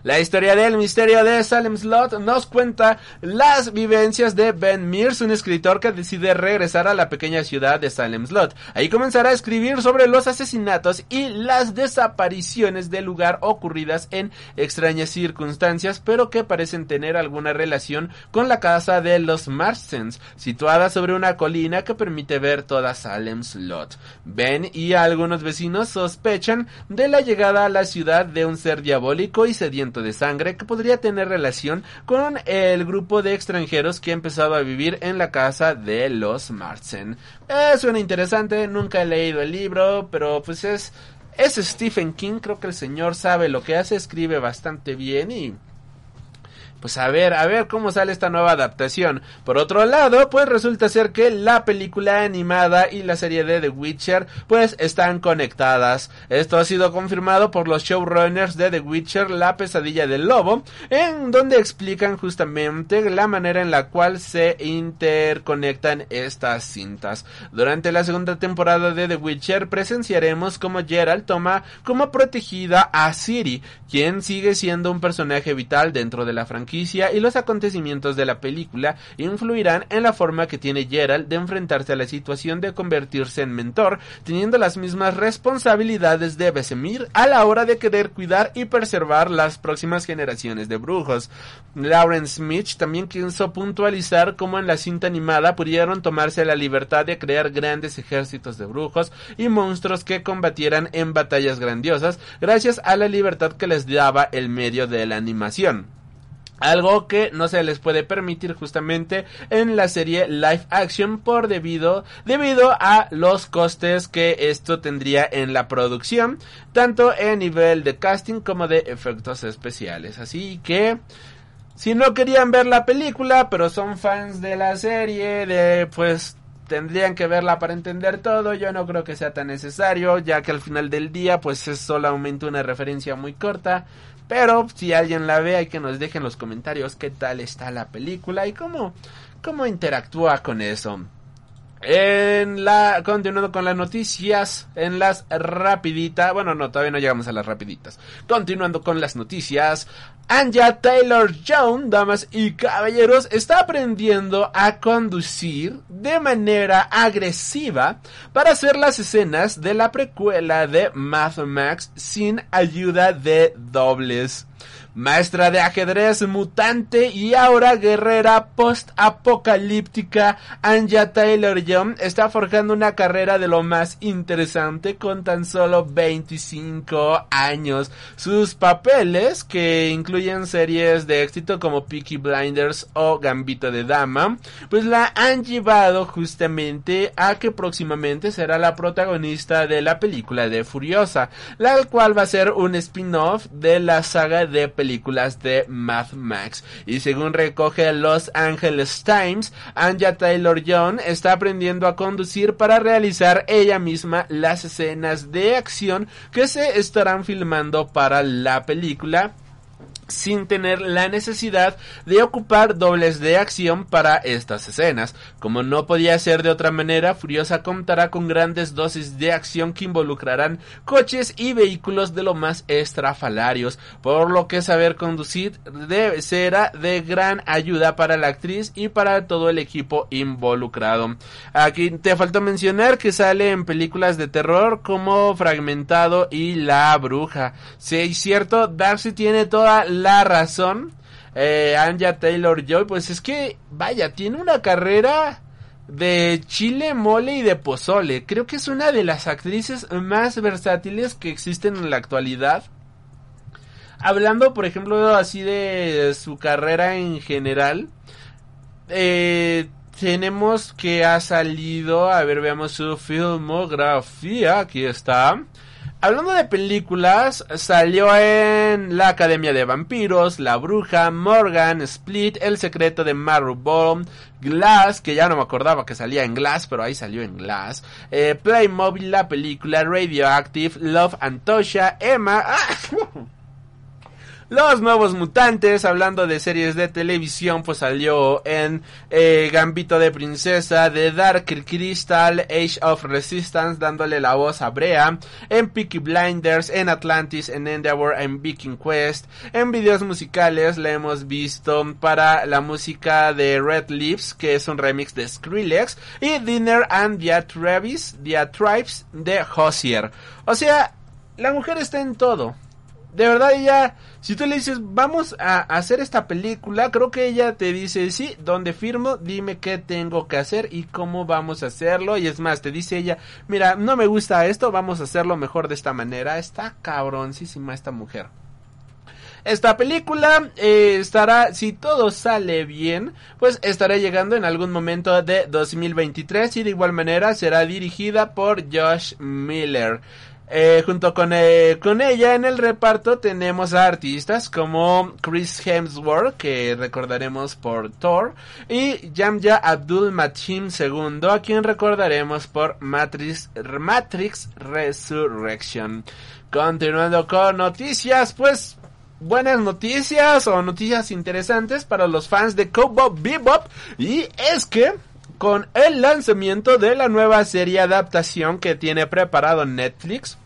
Speaker 1: La historia del misterio de Salem Slot nos cuenta las vivencias de Ben Mears, un escritor que decide regresar a la pequeña ciudad de Salem Slot. Ahí comenzará a escribir sobre los asesinatos y las desapariciones del lugar ocurridas en extrañas circunstancias, pero que parecen tener alguna relación con la casa de los Marsens, situada sobre una colina que permite ver toda Salem Slot. Ben y algunos vecinos sospechan de la llegada a la ciudad de un ser diabólico y sediento de sangre que podría tener relación con el grupo de extranjeros que ha empezado a vivir en la casa de los Marsen. Eh, suena interesante, nunca he leído el libro, pero pues es, es Stephen King, creo que el señor sabe lo que hace, escribe bastante bien y pues a ver, a ver cómo sale esta nueva adaptación. Por otro lado, pues resulta ser que la película animada y la serie de The Witcher pues están conectadas. Esto ha sido confirmado por los showrunners de The Witcher, La pesadilla del lobo, en donde explican justamente la manera en la cual se interconectan estas cintas. Durante la segunda temporada de The Witcher presenciaremos como Geralt toma como protegida a Ciri, quien sigue siendo un personaje vital dentro de la franquicia y los acontecimientos de la película influirán en la forma que tiene Geralt de enfrentarse a la situación de convertirse en mentor, teniendo las mismas responsabilidades de Vesemir a la hora de querer cuidar y preservar las próximas generaciones de brujos. Lauren Smith también quiso puntualizar cómo en la cinta animada pudieron tomarse la libertad de crear grandes ejércitos de brujos y monstruos que combatieran en batallas grandiosas gracias a la libertad que les daba el medio de la animación. Algo que no se les puede permitir justamente en la serie live action por debido, debido a los costes que esto tendría en la producción, tanto en nivel de casting como de efectos especiales. Así que, si no querían ver la película, pero son fans de la serie, de pues tendrían que verla para entender todo. Yo no creo que sea tan necesario, ya que al final del día, pues es solamente una referencia muy corta. Pero si alguien la ve, hay que nos deje en los comentarios qué tal está la película y cómo, cómo interactúa con eso. En la, continuando con las noticias, en las rapiditas, bueno no, todavía no llegamos a las rapiditas. Continuando con las noticias, Anja Taylor Jones, damas y caballeros, está aprendiendo a conducir de manera agresiva para hacer las escenas de la precuela de Mad Max sin ayuda de dobles maestra de ajedrez mutante y ahora guerrera post-apocalíptica, Anja Taylor-Joy está forjando una carrera de lo más interesante con tan solo 25 años. Sus papeles, que incluyen series de éxito como Peaky Blinders o Gambito de Dama, pues la han llevado justamente a que próximamente será la protagonista de la película de Furiosa, la cual va a ser un spin-off de la saga de películas de Mad Max. Y según recoge Los Angeles Times, Anja Taylor John está aprendiendo a conducir para realizar ella misma las escenas de acción que se estarán filmando para la película sin tener la necesidad de ocupar dobles de acción para estas escenas. Como no podía ser de otra manera, Furiosa contará con grandes dosis de acción que involucrarán coches y vehículos de lo más estrafalarios, por lo que saber conducir debe, será de gran ayuda para la actriz y para todo el equipo involucrado. Aquí te faltó mencionar que sale en películas de terror como Fragmentado y La Bruja. Si es cierto, Darcy tiene toda la razón, eh, Anja Taylor Joy, pues es que, vaya, tiene una carrera de chile, mole y de pozole. Creo que es una de las actrices más versátiles que existen en la actualidad. Hablando, por ejemplo, así de su carrera en general, eh, tenemos que ha salido, a ver, veamos su filmografía, aquí está. Hablando de películas, salió en La Academia de Vampiros, La Bruja, Morgan, Split, El Secreto de Marrowbone, Glass, que ya no me acordaba que salía en Glass, pero ahí salió en Glass, eh, Playmobil, la película, Radioactive, Love Antosha, Emma, ah, Los Nuevos Mutantes, hablando de series de televisión, pues salió en eh, Gambito de Princesa, The Dark Crystal, Age of Resistance, dándole la voz a Brea, en Peaky Blinders, en Atlantis, en Endeavor, en Viking Quest, en videos musicales la hemos visto para la música de Red Lips, que es un remix de Skrillex, y Dinner and the Travis, The Tribes de Hozier. O sea, la mujer está en todo de verdad ella, si tú le dices, vamos a hacer esta película, creo que ella te dice, sí, donde firmo, dime qué tengo que hacer y cómo vamos a hacerlo. Y es más, te dice ella, mira, no me gusta esto, vamos a hacerlo mejor de esta manera. Está cabroncísima esta mujer. Esta película eh, estará, si todo sale bien, pues estará llegando en algún momento de 2023 y de igual manera será dirigida por Josh Miller. Eh, junto con, eh, con ella en el reparto tenemos a artistas como Chris Hemsworth, que recordaremos por Thor, y Jamja Abdul Matin II, a quien recordaremos por Matrix, Matrix Resurrection. Continuando con noticias, pues buenas noticias o noticias interesantes para los fans de Cowboy Bebop, y es que con el lanzamiento de la nueva serie adaptación que tiene preparado Netflix.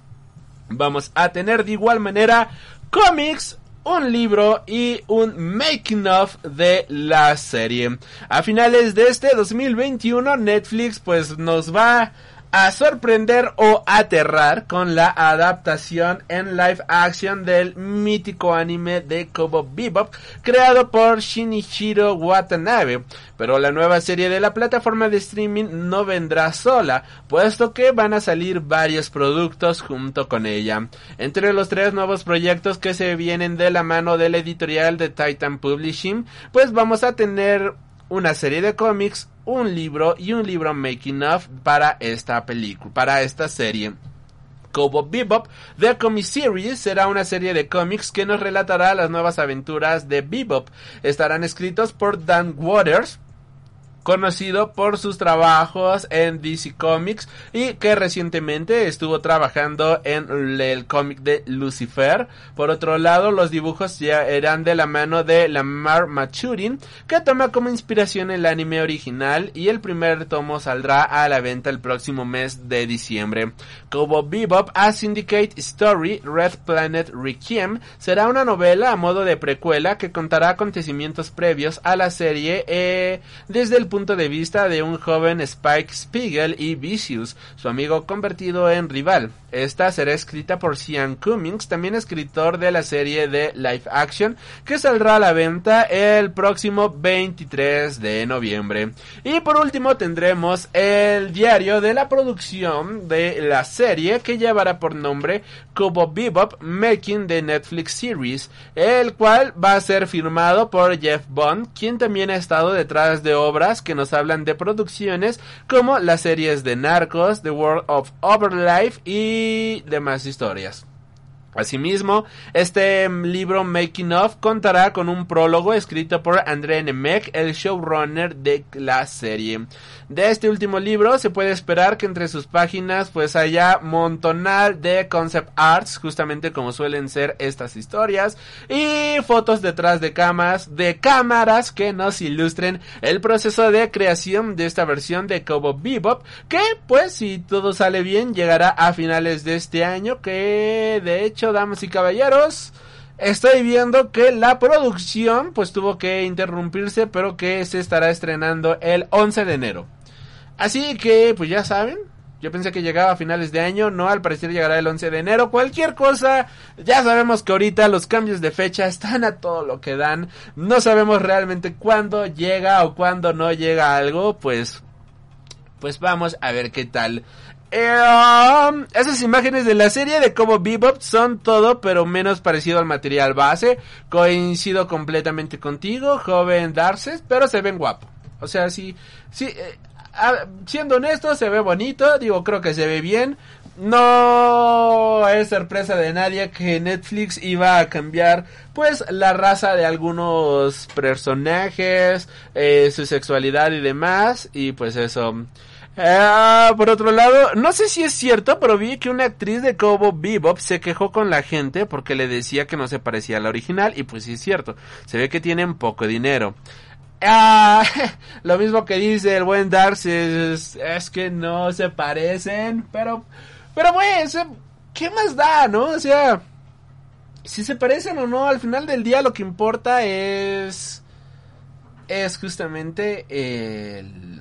Speaker 1: Vamos a tener de igual manera cómics, un libro y un making of de la serie. A finales de este 2021 Netflix pues nos va a sorprender o aterrar con la adaptación en live action del mítico anime de Kobo Bebop creado por Shinichiro Watanabe. Pero la nueva serie de la plataforma de streaming no vendrá sola, puesto que van a salir varios productos junto con ella. Entre los tres nuevos proyectos que se vienen de la mano del editorial de Titan Publishing, pues vamos a tener una serie de cómics, un libro y un libro making of para esta película, para esta serie. Kobo Bebop The Comic Series será una serie de cómics que nos relatará las nuevas aventuras de Bebop. Estarán escritos por Dan Waters, conocido por sus trabajos en DC Comics y que recientemente estuvo trabajando en el cómic de Lucifer. Por otro lado, los dibujos ya eran de la mano de Lamar Machurin, que toma como inspiración el anime original y el primer tomo saldrá a la venta el próximo mes de diciembre. Kobo Bebop A Syndicate Story Red Planet Requiem será una novela a modo de precuela que contará acontecimientos previos a la serie eh, desde el punto de vista de un joven Spike Spiegel y Vicious, su amigo convertido en rival. Esta será escrita por Sean Cummings, también escritor de la serie de live action, que saldrá a la venta el próximo 23 de noviembre. Y por último tendremos el diario de la producción de la serie que llevará por nombre Kobo Bebop Making the Netflix Series, el cual va a ser firmado por Jeff Bond, quien también ha estado detrás de obras que nos hablan de producciones como las series de Narcos, The World of Overlife y demás historias. Asimismo, este libro Making of contará con un prólogo escrito por André Nemec, el showrunner de la serie. De este último libro se puede esperar que entre sus páginas pues haya montonal de concept arts, justamente como suelen ser estas historias, y fotos detrás de cámaras, de cámaras que nos ilustren el proceso de creación de esta versión de Kobo Bebop, que pues si todo sale bien llegará a finales de este año, que de hecho damas y caballeros, estoy viendo que la producción pues tuvo que interrumpirse, pero que se estará estrenando el 11 de enero. Así que pues ya saben, yo pensé que llegaba a finales de año, no, al parecer llegará el 11 de enero. Cualquier cosa, ya sabemos que ahorita los cambios de fecha están a todo lo que dan. No sabemos realmente cuándo llega o cuándo no llega algo, pues pues vamos a ver qué tal. Eh, esas imágenes de la serie de como Bebop son todo pero menos parecido al material base. Coincido completamente contigo, joven Darces, pero se ven guapo. O sea, sí, sí, eh, siendo honesto, se ve bonito, digo, creo que se ve bien. No es sorpresa de nadie que Netflix iba a cambiar pues la raza de algunos personajes, eh, su sexualidad y demás. Y pues eso. Ah, por otro lado, no sé si es cierto, pero vi que una actriz de Cobo Bebop se quejó con la gente porque le decía que no se parecía a la original y pues sí es cierto, se ve que tienen poco dinero. Ah, lo mismo que dice el buen Darcy es, que no se parecen, pero, pero pues, ¿qué más da, no? O sea, si se parecen o no, al final del día lo que importa es, es justamente el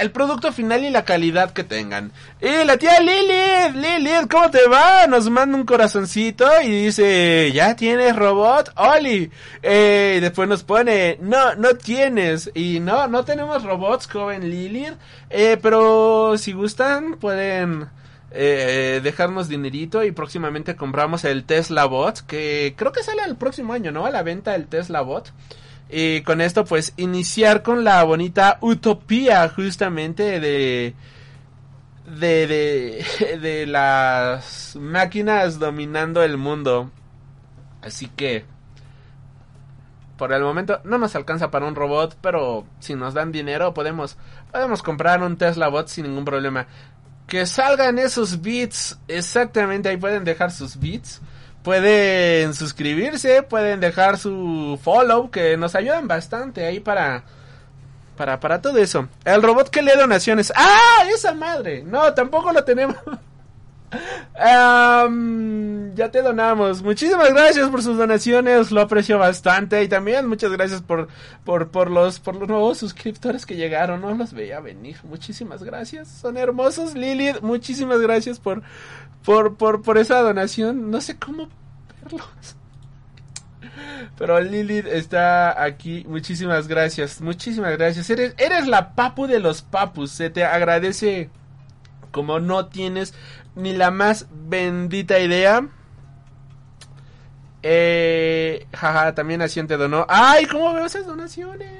Speaker 1: el producto final y la calidad que tengan. Y la tía Lilith, Lilith, ¿cómo te va? Nos manda un corazoncito y dice, ¿ya tienes robot? Oli. Eh, y después nos pone, no, no tienes. Y no, no tenemos robots, joven Lilith. Eh, pero si gustan, pueden... Eh, dejarnos dinerito y próximamente compramos el Tesla Bot que creo que sale el próximo año, ¿no? A la venta el Tesla Bot. Y con esto pues iniciar con la bonita utopía justamente de de, de, de las máquinas dominando el mundo. Así que por el momento no nos alcanza para un robot, pero si nos dan dinero podemos podemos comprar un Tesla bot sin ningún problema. Que salgan esos bits, exactamente ahí pueden dejar sus bits pueden suscribirse, pueden dejar su follow, que nos ayudan bastante ahí para, para, para todo eso. El robot que lee donaciones. ¡Ah! Esa madre. No, tampoco lo tenemos. Ya te donamos. Muchísimas gracias por sus donaciones, lo aprecio bastante y también muchas gracias por por por los por los nuevos suscriptores que llegaron, no los veía venir. Muchísimas gracias. Son hermosos, Lilith. Muchísimas gracias por por por por esa donación. No sé cómo verlos. Pero Lilith está aquí. Muchísimas gracias. Muchísimas gracias. Eres, eres la papu de los papus. Se te agradece como no tienes ni la más bendita idea. Eh, jaja, también Nación te donó. ¡Ay! ¿Cómo veo esas donaciones?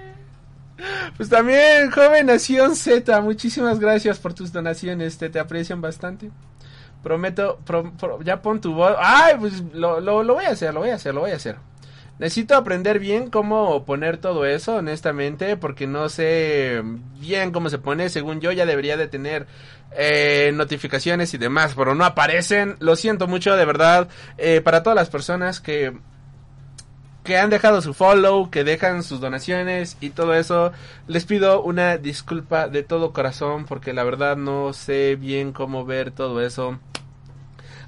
Speaker 1: Pues también, joven Nación Z, muchísimas gracias por tus donaciones, te, te aprecian bastante. Prometo, pro- pro- ya pon tu voz. ¡Ay! Pues lo, lo voy a hacer, lo voy a hacer, lo voy a hacer. Necesito aprender bien cómo poner todo eso, honestamente, porque no sé bien cómo se pone. Según yo, ya debería de tener eh, notificaciones y demás, pero no aparecen. Lo siento mucho, de verdad, eh, para todas las personas que que han dejado su follow, que dejan sus donaciones y todo eso. Les pido una disculpa de todo corazón porque la verdad no sé bien cómo ver todo eso.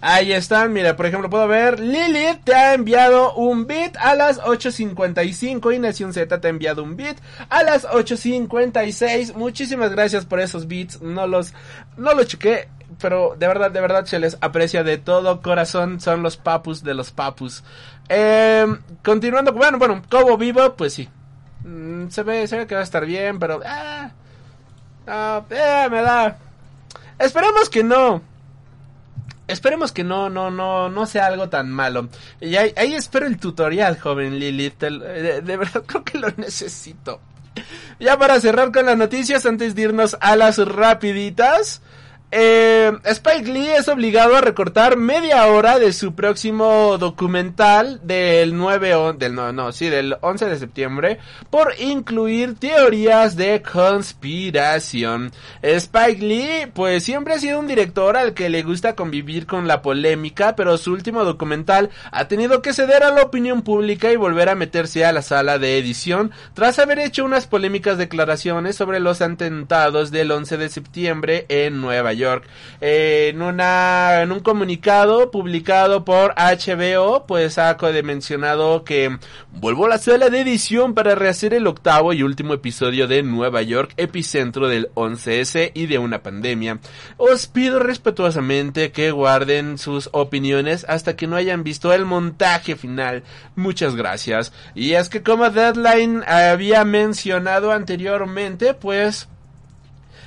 Speaker 1: Ahí están, mira, por ejemplo, puedo ver, Lilith te ha enviado un bit a las 8.55 y Nación Z te ha enviado un bit a las 8.56. Muchísimas gracias por esos bits, no los, no los chequé, pero de verdad, de verdad se les aprecia de todo corazón, son los papus de los papus. Eh, continuando, bueno, bueno, como vivo, pues sí. Mm, se ve, se ve que va a estar bien, pero... Ah, ah, eh, me da... Esperemos que no. Esperemos que no, no, no, no sea algo tan malo. Y ahí, ahí espero el tutorial, joven Lilith. De, de verdad creo que lo necesito. Ya para cerrar con las noticias, antes de irnos a las rapiditas. Eh, Spike Lee es obligado a recortar media hora de su próximo documental del 9 o- del no, no, sí, del 11 de septiembre por incluir teorías de conspiración. Spike Lee pues siempre ha sido un director al que le gusta convivir con la polémica, pero su último documental ha tenido que ceder a la opinión pública y volver a meterse a la sala de edición tras haber hecho unas polémicas declaraciones sobre los atentados del 11 de septiembre en Nueva York. Eh, en, una, en un comunicado publicado por HBO, pues ha mencionado que vuelvo a la sala de edición para rehacer el octavo y último episodio de Nueva York, epicentro del 11S y de una pandemia. Os pido respetuosamente que guarden sus opiniones hasta que no hayan visto el montaje final. Muchas gracias. Y es que como Deadline había mencionado anteriormente, pues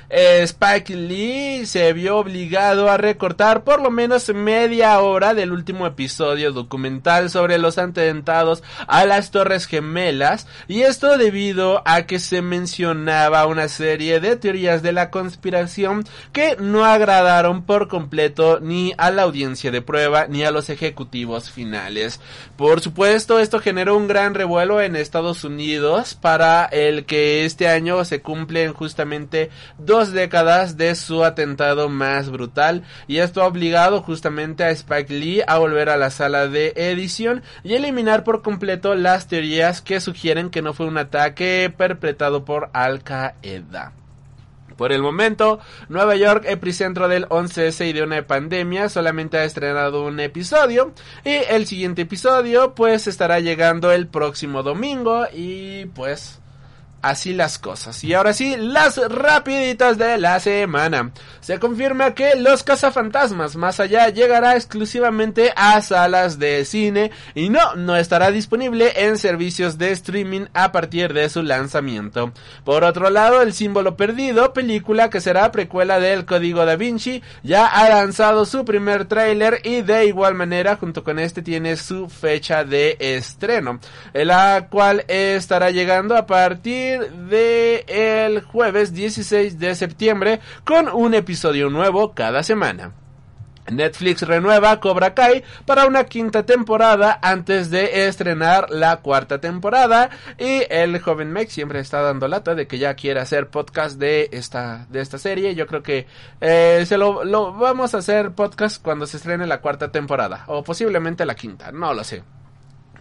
Speaker 1: eh, Spike Lee se vio obligado a recortar por lo menos media hora del último episodio documental sobre los atentados a las Torres Gemelas y esto debido a que se mencionaba una serie de teorías de la conspiración que no agradaron por completo ni a la audiencia de prueba ni a los ejecutivos finales. Por supuesto, esto generó un gran revuelo en Estados Unidos para el que este año se cumplen justamente dos décadas de su atentado más brutal y esto ha obligado justamente a Spike Lee a volver a la sala de edición y eliminar por completo las teorías que sugieren que no fue un ataque perpetrado por Al Qaeda. Por el momento, Nueva York, epicentro del 11S y de una pandemia, solamente ha estrenado un episodio. Y el siguiente episodio, pues, estará llegando el próximo domingo. Y pues, así las cosas. Y ahora sí, las rapiditas de la semana. Se confirma que Los Cazafantasmas Más Allá llegará exclusivamente a salas de cine y no, no estará disponible en servicios de streaming a partir de su lanzamiento. Por otro lado, El Símbolo Perdido, película que será precuela del Código Da Vinci, ya ha lanzado su primer tráiler y de igual manera junto con este tiene su fecha de estreno, la cual estará llegando a partir de el jueves 16 de septiembre con un episodio nuevo cada semana. Netflix renueva Cobra Kai para una quinta temporada antes de estrenar la cuarta temporada y el joven Meg siempre está dando lata de que ya quiere hacer podcast de esta de esta serie. Yo creo que eh, se lo, lo vamos a hacer podcast cuando se estrene la cuarta temporada o posiblemente la quinta, no lo sé.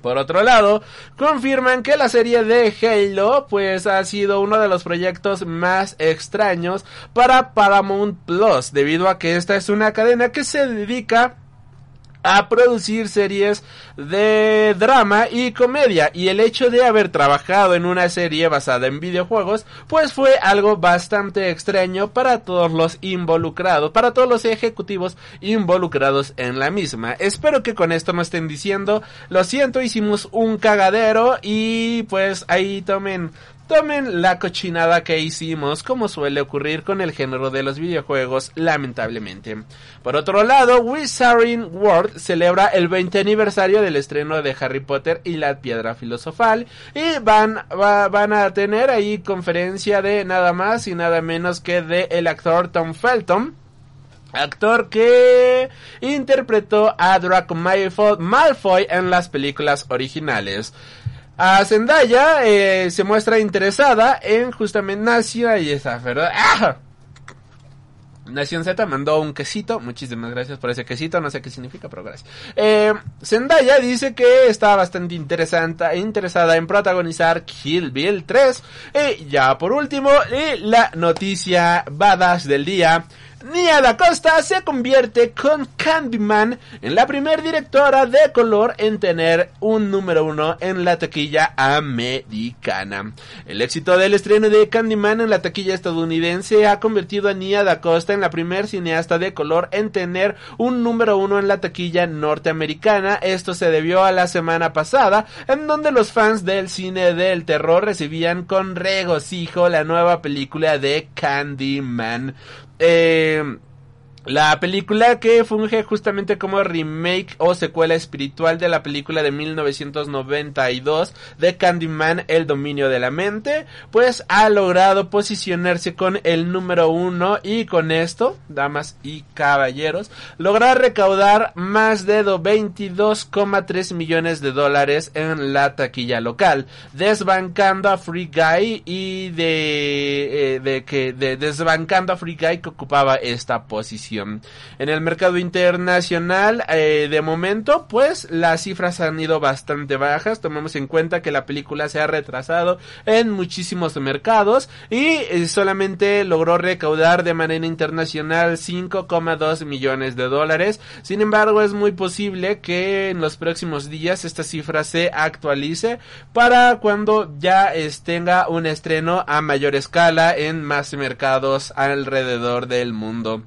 Speaker 1: Por otro lado, confirman que la serie de Halo pues ha sido uno de los proyectos más extraños para Paramount Plus, debido a que esta es una cadena que se dedica a producir series de drama y comedia y el hecho de haber trabajado en una serie basada en videojuegos pues fue algo bastante extraño para todos los involucrados, para todos los ejecutivos involucrados en la misma. Espero que con esto no estén diciendo, lo siento, hicimos un cagadero y pues ahí tomen Tomen la cochinada que hicimos, como suele ocurrir con el género de los videojuegos, lamentablemente. Por otro lado, Wizarding World celebra el 20 aniversario del estreno de Harry Potter y la Piedra Filosofal y van, van a tener ahí conferencia de nada más y nada menos que de el actor Tom Felton actor que interpretó a Draco Malfoy en las películas originales. A Zendaya eh, se muestra interesada en justamente Nación y esa, ¿verdad? ¡Ah! Nación Z mandó un quesito. Muchísimas gracias por ese quesito. No sé qué significa, pero gracias. Eh, Zendaya dice que está bastante interesante, interesada en protagonizar Kill Bill 3. Y ya por último, la noticia badass del día. Nia Da Costa se convierte con Candyman en la primer directora de color en tener un número uno en la taquilla americana. El éxito del estreno de Candyman en la taquilla estadounidense ha convertido a Nia Da Costa en la primer cineasta de color en tener un número uno en la taquilla norteamericana. Esto se debió a la semana pasada, en donde los fans del cine del terror recibían con regocijo la nueva película de Candyman. Eh, la película que funge justamente como remake o secuela espiritual de la película de 1992 de Candyman, El dominio de la mente, pues ha logrado posicionarse con el número uno y con esto, damas y caballeros, lograr recaudar más de 22,3 millones de dólares en la taquilla local, desbancando a Free Guy y de, eh, de que de, desbancando a Free Guy que ocupaba esta posición. En el mercado internacional, eh, de momento, pues las cifras han ido bastante bajas. Tomemos en cuenta que la película se ha retrasado en muchísimos mercados y eh, solamente logró recaudar de manera internacional 5,2 millones de dólares. Sin embargo, es muy posible que en los próximos días esta cifra se actualice para cuando ya tenga un estreno a mayor escala en más mercados alrededor del mundo.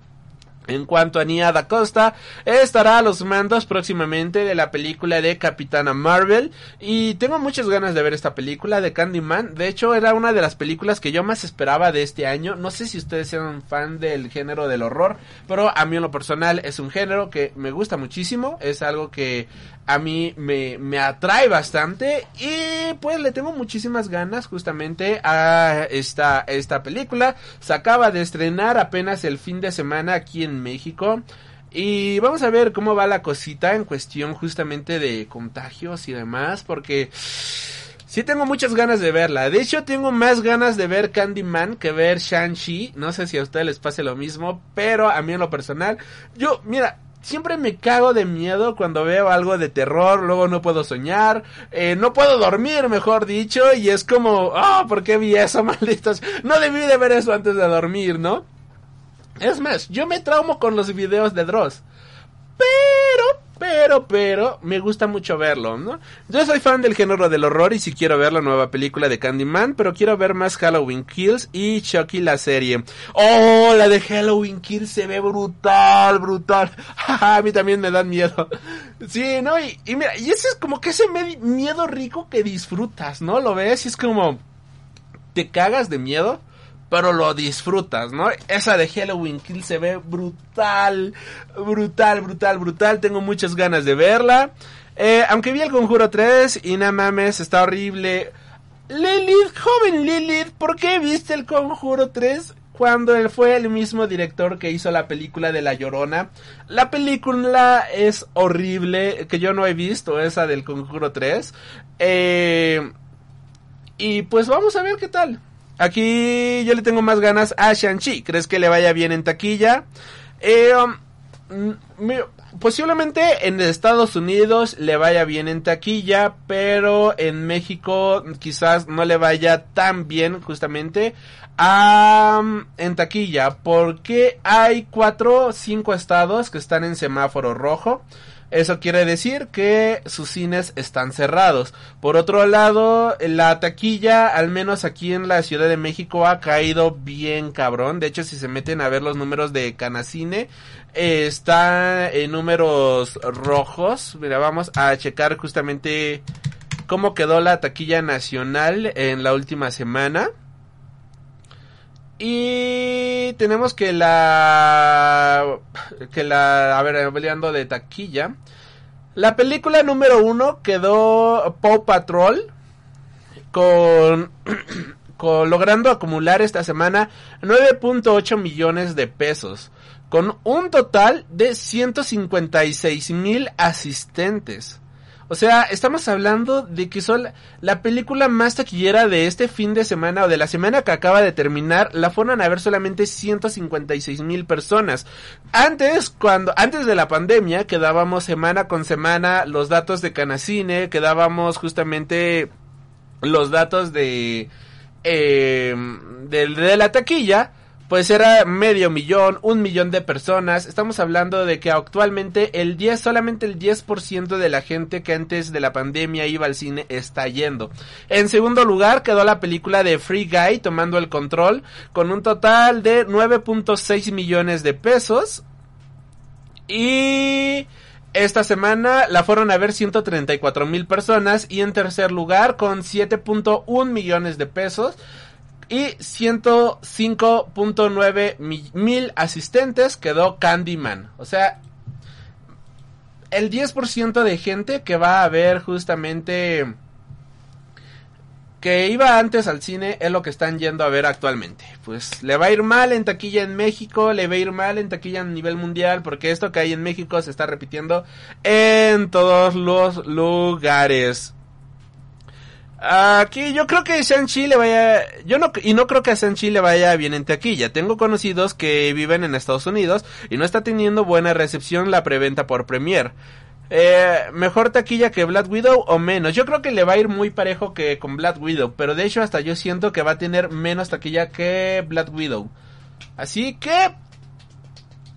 Speaker 1: En cuanto a Nia Da Costa, estará a los mandos próximamente de la película de Capitana Marvel. Y tengo muchas ganas de ver esta película de Candyman. De hecho, era una de las películas que yo más esperaba de este año. No sé si ustedes sean fan del género del horror, pero a mí en lo personal es un género que me gusta muchísimo. Es algo que a mí me, me atrae bastante. Y pues le tengo muchísimas ganas justamente a esta, esta película. Se acaba de estrenar apenas el fin de semana aquí en México. Y vamos a ver cómo va la cosita en cuestión justamente de contagios y demás, porque sí tengo muchas ganas de verla. De hecho, tengo más ganas de ver Candyman que ver Shang-Chi. No sé si a ustedes les pase lo mismo, pero a mí en lo personal, yo, mira, siempre me cago de miedo cuando veo algo de terror, luego no puedo soñar, eh, no puedo dormir, mejor dicho, y es como, ah, ¿por qué vi eso, malditos? No debí de ver eso antes de dormir, ¿no? Es más, yo me traumo con los videos de Dross. Pero, pero, pero, me gusta mucho verlo, ¿no? Yo soy fan del género del horror y si quiero ver la nueva película de Candyman, pero quiero ver más Halloween Kills y Chucky la serie. Oh, la de Halloween Kills se ve brutal, brutal. a mí también me dan miedo. Sí, ¿no? Y, y mira, y ese es como que ese miedo rico que disfrutas, ¿no? Lo ves y es como... Te cagas de miedo, pero lo disfrutas, ¿no? Esa de Halloween Kill se ve brutal, brutal, brutal, brutal. Tengo muchas ganas de verla. Eh, aunque vi el Conjuro 3 y nada mames, está horrible. Lilith, joven Lilith, ¿por qué viste el Conjuro 3? Cuando él fue el mismo director que hizo la película de La Llorona. La película es horrible, que yo no he visto, esa del Conjuro 3. Eh, y pues vamos a ver qué tal. Aquí yo le tengo más ganas a Shang-Chi. ¿Crees que le vaya bien en taquilla? Eh, um, posiblemente en Estados Unidos le vaya bien en taquilla, pero en México quizás no le vaya tan bien justamente a, en taquilla, porque hay cuatro cinco estados que están en semáforo rojo. Eso quiere decir que sus cines están cerrados. Por otro lado, la taquilla, al menos aquí en la Ciudad de México, ha caído bien cabrón. De hecho, si se meten a ver los números de Canacine, eh, está en números rojos. Mira, vamos a checar justamente cómo quedó la taquilla nacional en la última semana. Y tenemos que la que la a ver hablando de taquilla la película número uno quedó Paw Patrol con, con logrando acumular esta semana 9.8 millones de pesos con un total de 156 mil asistentes. O sea, estamos hablando de que son la, la película más taquillera de este fin de semana o de la semana que acaba de terminar, la fueron a ver solamente 156 mil personas. Antes, cuando, antes de la pandemia, quedábamos semana con semana los datos de Canacine, quedábamos justamente los datos de, eh, de la taquilla, pues era medio millón, un millón de personas. Estamos hablando de que actualmente el 10, solamente el 10% de la gente que antes de la pandemia iba al cine está yendo. En segundo lugar quedó la película de Free Guy tomando el control con un total de 9.6 millones de pesos. Y esta semana la fueron a ver 134 mil personas y en tercer lugar con 7.1 millones de pesos y 105.9 mi- mil asistentes quedó Candyman. O sea, el 10% de gente que va a ver justamente que iba antes al cine es lo que están yendo a ver actualmente. Pues le va a ir mal en taquilla en México, le va a ir mal en taquilla a nivel mundial, porque esto que hay en México se está repitiendo en todos los lugares. Aquí yo creo que Shang-Chi le vaya, yo no, y no creo que a Shang-Chi le vaya bien en taquilla. Tengo conocidos que viven en Estados Unidos y no está teniendo buena recepción la preventa por Premiere. Eh, mejor taquilla que Black Widow o menos. Yo creo que le va a ir muy parejo que con Black Widow, pero de hecho hasta yo siento que va a tener menos taquilla que Black Widow. Así que,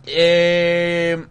Speaker 1: eh,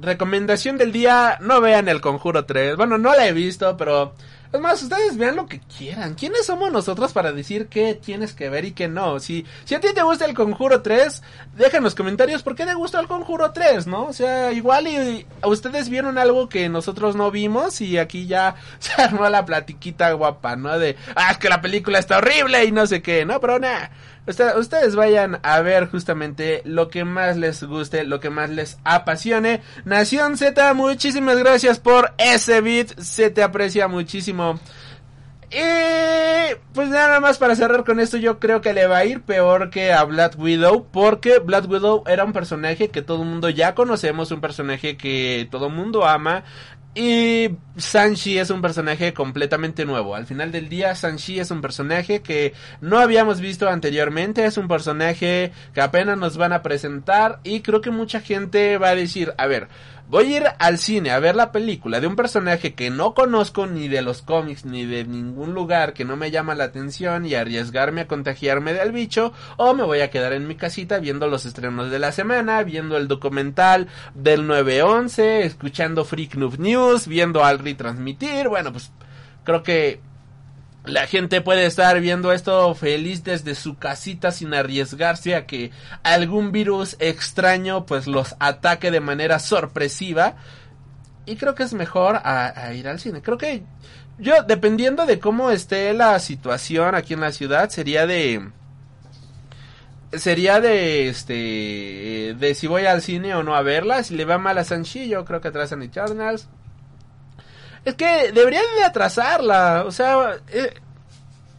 Speaker 1: recomendación del día, no vean el Conjuro 3. Bueno, no la he visto, pero es más, ustedes vean lo que quieran. ¿Quiénes somos nosotros para decir qué tienes que ver y qué no? Si, si a ti te gusta el Conjuro 3, deja en los comentarios por qué te gusta el Conjuro 3, ¿no? O sea, igual y, y ustedes vieron algo que nosotros no vimos y aquí ya se armó la platiquita guapa, ¿no? De, ah, es que la película está horrible y no sé qué, ¿no? Pero nada. Usted- ustedes vayan a ver justamente lo que más les guste, lo que más les apasione. Nación Z, muchísimas gracias por ese beat, se te aprecia muchísimo. Y pues nada más para cerrar con esto, yo creo que le va a ir peor que a Black Widow, porque Black Widow era un personaje que todo el mundo ya conocemos, un personaje que todo el mundo ama. Y Sanchi es un personaje completamente nuevo. Al final del día, Sanchi es un personaje que no habíamos visto anteriormente. Es un personaje que apenas nos van a presentar. Y creo que mucha gente va a decir, a ver, voy a ir al cine a ver la película de un personaje que no conozco ni de los cómics ni de ningún lugar que no me llama la atención y arriesgarme a contagiarme del bicho o me voy a quedar en mi casita viendo los estrenos de la semana, viendo el documental del 911, escuchando Freak Noob News, viendo al retransmitir, bueno pues creo que la gente puede estar viendo esto feliz desde su casita sin arriesgarse a que algún virus extraño pues los ataque de manera sorpresiva. Y creo que es mejor a, a ir al cine. Creo que yo, dependiendo de cómo esté la situación aquí en la ciudad, sería de... Sería de este de si voy al cine o no a verla, si le va mal a Sanchi, yo creo que atrasan Eternals. Es que deberían de atrasarla, o sea, eh,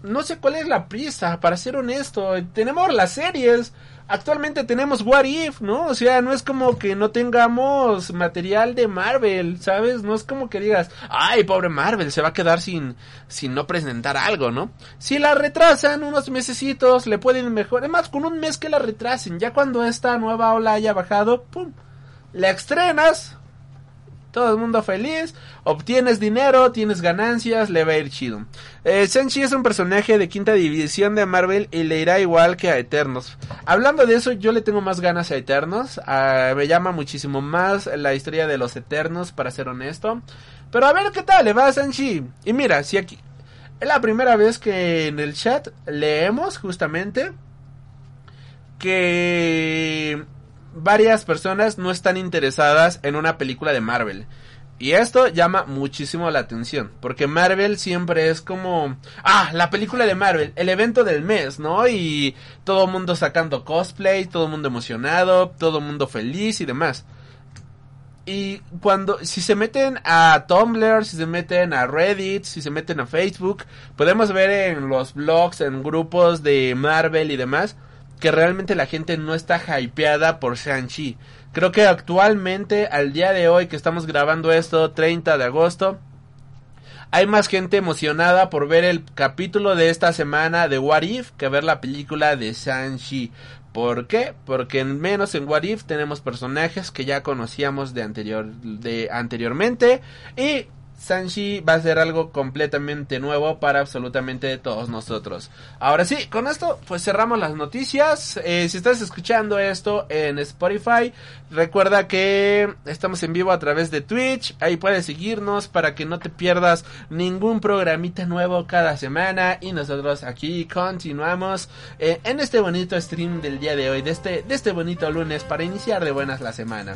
Speaker 1: no sé cuál es la prisa, para ser honesto. Tenemos las series, actualmente tenemos What If, ¿no? O sea, no es como que no tengamos material de Marvel, ¿sabes? No es como que digas, ay, pobre Marvel, se va a quedar sin, sin no presentar algo, ¿no? Si la retrasan unos mesecitos, le pueden mejorar, más con un mes que la retrasen, ya cuando esta nueva ola haya bajado, pum, la estrenas, todo el mundo feliz, obtienes dinero, tienes ganancias, le va a ir chido. Eh, Shang-Chi es un personaje de quinta división de Marvel y le irá igual que a Eternos. Hablando de eso, yo le tengo más ganas a Eternos, ah, me llama muchísimo más la historia de los Eternos, para ser honesto. Pero a ver qué tal le va a Shang-Chi. Y mira, si aquí... Es la primera vez que en el chat leemos justamente que varias personas no están interesadas en una película de Marvel. Y esto llama muchísimo la atención, porque Marvel siempre es como, ah, la película de Marvel, el evento del mes, ¿no? Y todo el mundo sacando cosplay, todo el mundo emocionado, todo el mundo feliz y demás. Y cuando, si se meten a Tumblr, si se meten a Reddit, si se meten a Facebook, podemos ver en los blogs, en grupos de Marvel y demás, que realmente la gente no está hypeada por Shang-Chi. Creo que actualmente, al día de hoy que estamos grabando esto, 30 de agosto, hay más gente emocionada por ver el capítulo de esta semana de What If que ver la película de Shang-Chi. ¿Por qué? Porque en menos en What If tenemos personajes que ya conocíamos de anterior de anteriormente y Sanchi va a ser algo completamente nuevo para absolutamente todos nosotros. Ahora sí, con esto pues cerramos las noticias. Eh, si estás escuchando esto en Spotify, recuerda que estamos en vivo a través de Twitch. Ahí puedes seguirnos para que no te pierdas ningún programita nuevo cada semana. Y nosotros aquí continuamos eh, en este bonito stream del día de hoy, de este, de este bonito lunes para iniciar de buenas la semana.